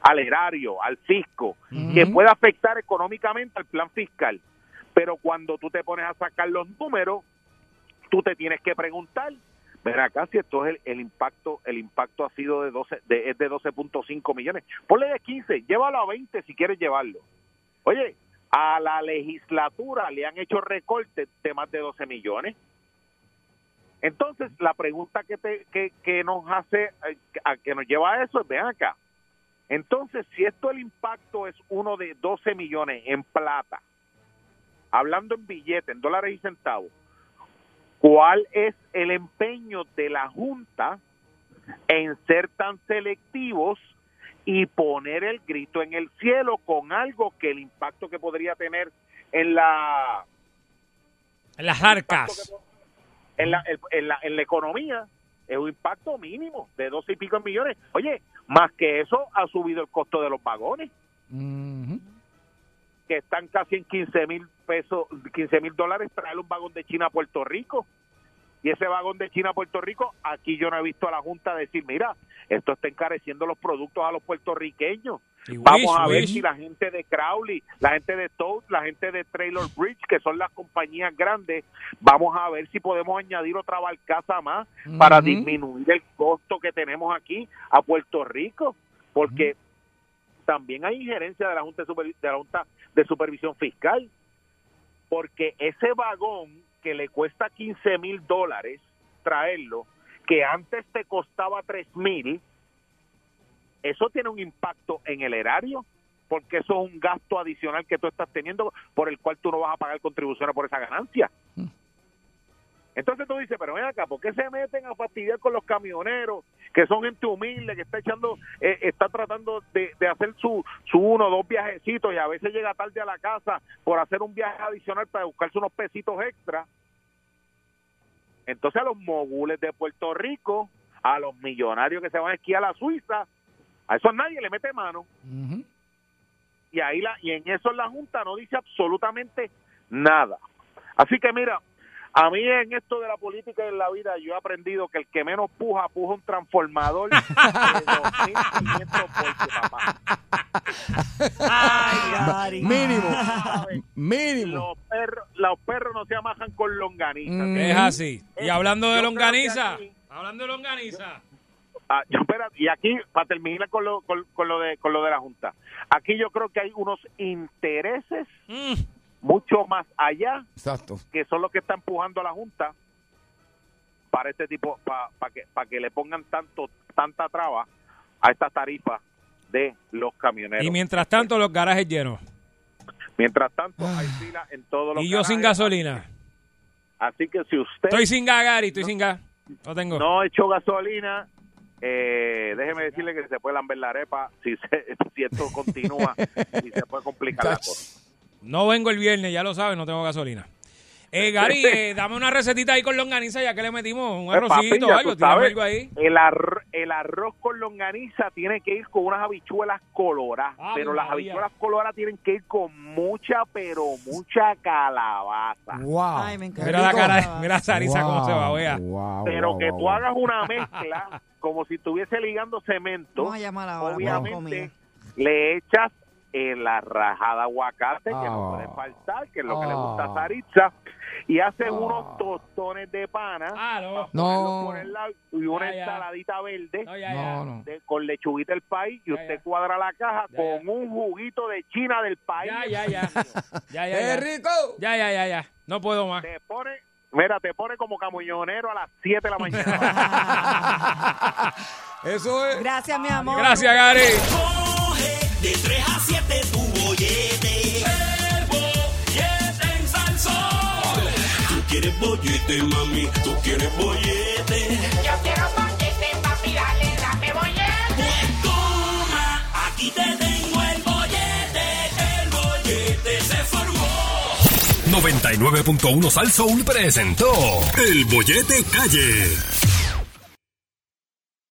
al erario, al fisco, que puede afectar económicamente al plan fiscal. Pero cuando tú te pones a sacar los números, tú te tienes que preguntar, ver acá si esto es el, impacto, el impacto ha sido de 12, de, es de 12.5 millones. Ponle de 15, llévalo a 20 si quieres llevarlo. Oye, a la legislatura le han hecho recortes de más de 12 millones. Entonces, la pregunta que, te, que, que nos hace, eh, a que nos lleva a eso es, ven acá, entonces, si esto el impacto es uno de 12 millones en plata, hablando en billetes, en dólares y centavos, ¿cuál es el empeño de la Junta en ser tan selectivos y poner el grito en el cielo con algo que el impacto que podría tener en la En las arcas. en la, en la, en la economía es un impacto mínimo de 12 y pico millones. Oye, más que eso ha subido el costo de los vagones, que están casi en 15 mil pesos, 15 mil dólares traer un vagón de China a Puerto Rico. Y ese vagón de China a Puerto Rico, aquí yo no he visto a la Junta decir, mira, esto está encareciendo los productos a los puertorriqueños. Y Vamos Wish, a ver Wish. si la gente de Crowley, la gente de Toad, la gente de Trailer Bridge, que son las compañías grandes, vamos a ver si podemos añadir otra barcaza más para disminuir el costo que tenemos aquí a Puerto Rico, porque también hay injerencia de la Junta de, la Junta de Supervisión Fiscal, porque ese vagón que le cuesta 15 mil dólares traerlo, que antes te costaba 3 mil, eso tiene un impacto en el erario, porque eso es un gasto adicional que tú estás teniendo por el cual tú no vas a pagar contribuciones por esa ganancia. Entonces tú dices, pero ven acá, ¿por qué se meten a fastidiar con los camioneros, que son gente humilde, que está echando, eh, está tratando de, de hacer su, su uno o dos viajecitos y a veces llega tarde a la casa por hacer un viaje adicional para buscarse unos pesitos extra? Entonces a los mogules de Puerto Rico, a los millonarios que se van a esquiar a la Suiza, a eso nadie le mete mano. Y ahí la, y en eso la Junta no dice absolutamente nada. Así que mira, A mí en esto de la política y en la vida yo he aprendido que el que menos puja, puja un transformador de 2.500 voltios, papá. Ay. Mínimo. Mínimo. Los perros, los perros no se amajan con longaniza. Mm. Es así. Y hablando de Yo longaniza, aquí- hablando de longaniza. Ah, yo, espera, y aquí, para terminar con lo, con, con lo de, con lo de la Junta, aquí yo creo que hay unos intereses Mm. Mucho más allá Exacto. que son los que están empujando a la Junta para este tipo, para que, para que le pongan tanto tanta traba a esta tarifa de los camioneros. Y mientras tanto, los garajes llenos. Mientras tanto, hay fila en todos los Y yo sin gasolina. Así que si usted Estoy sin gas, Gary, estoy sin gas. No tengo. no echó gasolina, eh, déjeme decirle que se puede lamber la arepa si, se- [LAUGHS] si esto continúa y se puede complicar la cosa. No vengo el viernes, ya lo sabes, no tengo gasolina. Eh, [LAUGHS] Gary, eh, dame una recetita ahí con longaniza ya que le metimos un papi, arrocito o algo, tú tírame sabes, algo ahí. El, arro- el arroz con longaniza tiene que ir con unas habichuelas coloradas, Ave pero las habichuelas coloradas tienen que ir con mucha, pero mucha calabaza. Wow. Ay, me encanta. Mira la cara, mira a Sarisa cómo se va, Wow, vea. wow, Pero wow, que wow, tú wow. hagas una [LAUGHS] mezcla como si estuviese ligando cemento, Vamos a llamar ahora. obviamente le echas en la rajada de aguacate, que no Ah. puede faltar, que es lo que le gusta a Ah. Saritza, y haces unos tostones de pana, Ah, no. No. por el lado, y una Ya, ya. ensaladita verde. No, ya, de- con lechuguita del país y Ya, usted ya. cuadra la caja Ya, con ya. un juguito de China del país. Ya, ya, ya. [LAUGHS] Ya, ya, ¡Eh, ya. rico! Ya, ya, ya, ya. No puedo más. Te pone, mira, te pone como camuñonero a las 7 de la mañana. [LAUGHS] Eso es. Gracias, mi amor. Gracias, Gary. De 3 a 7 tu bollete. El bollete en Salsón. Tú quieres bollete, mami. Tú quieres bollete. Yo quiero bollete, papi, dale, dame bollete. Pues toma, aquí te tengo el bollete. El bollete se formó. 99.1 Sal Soul presentó El Bollete Calle.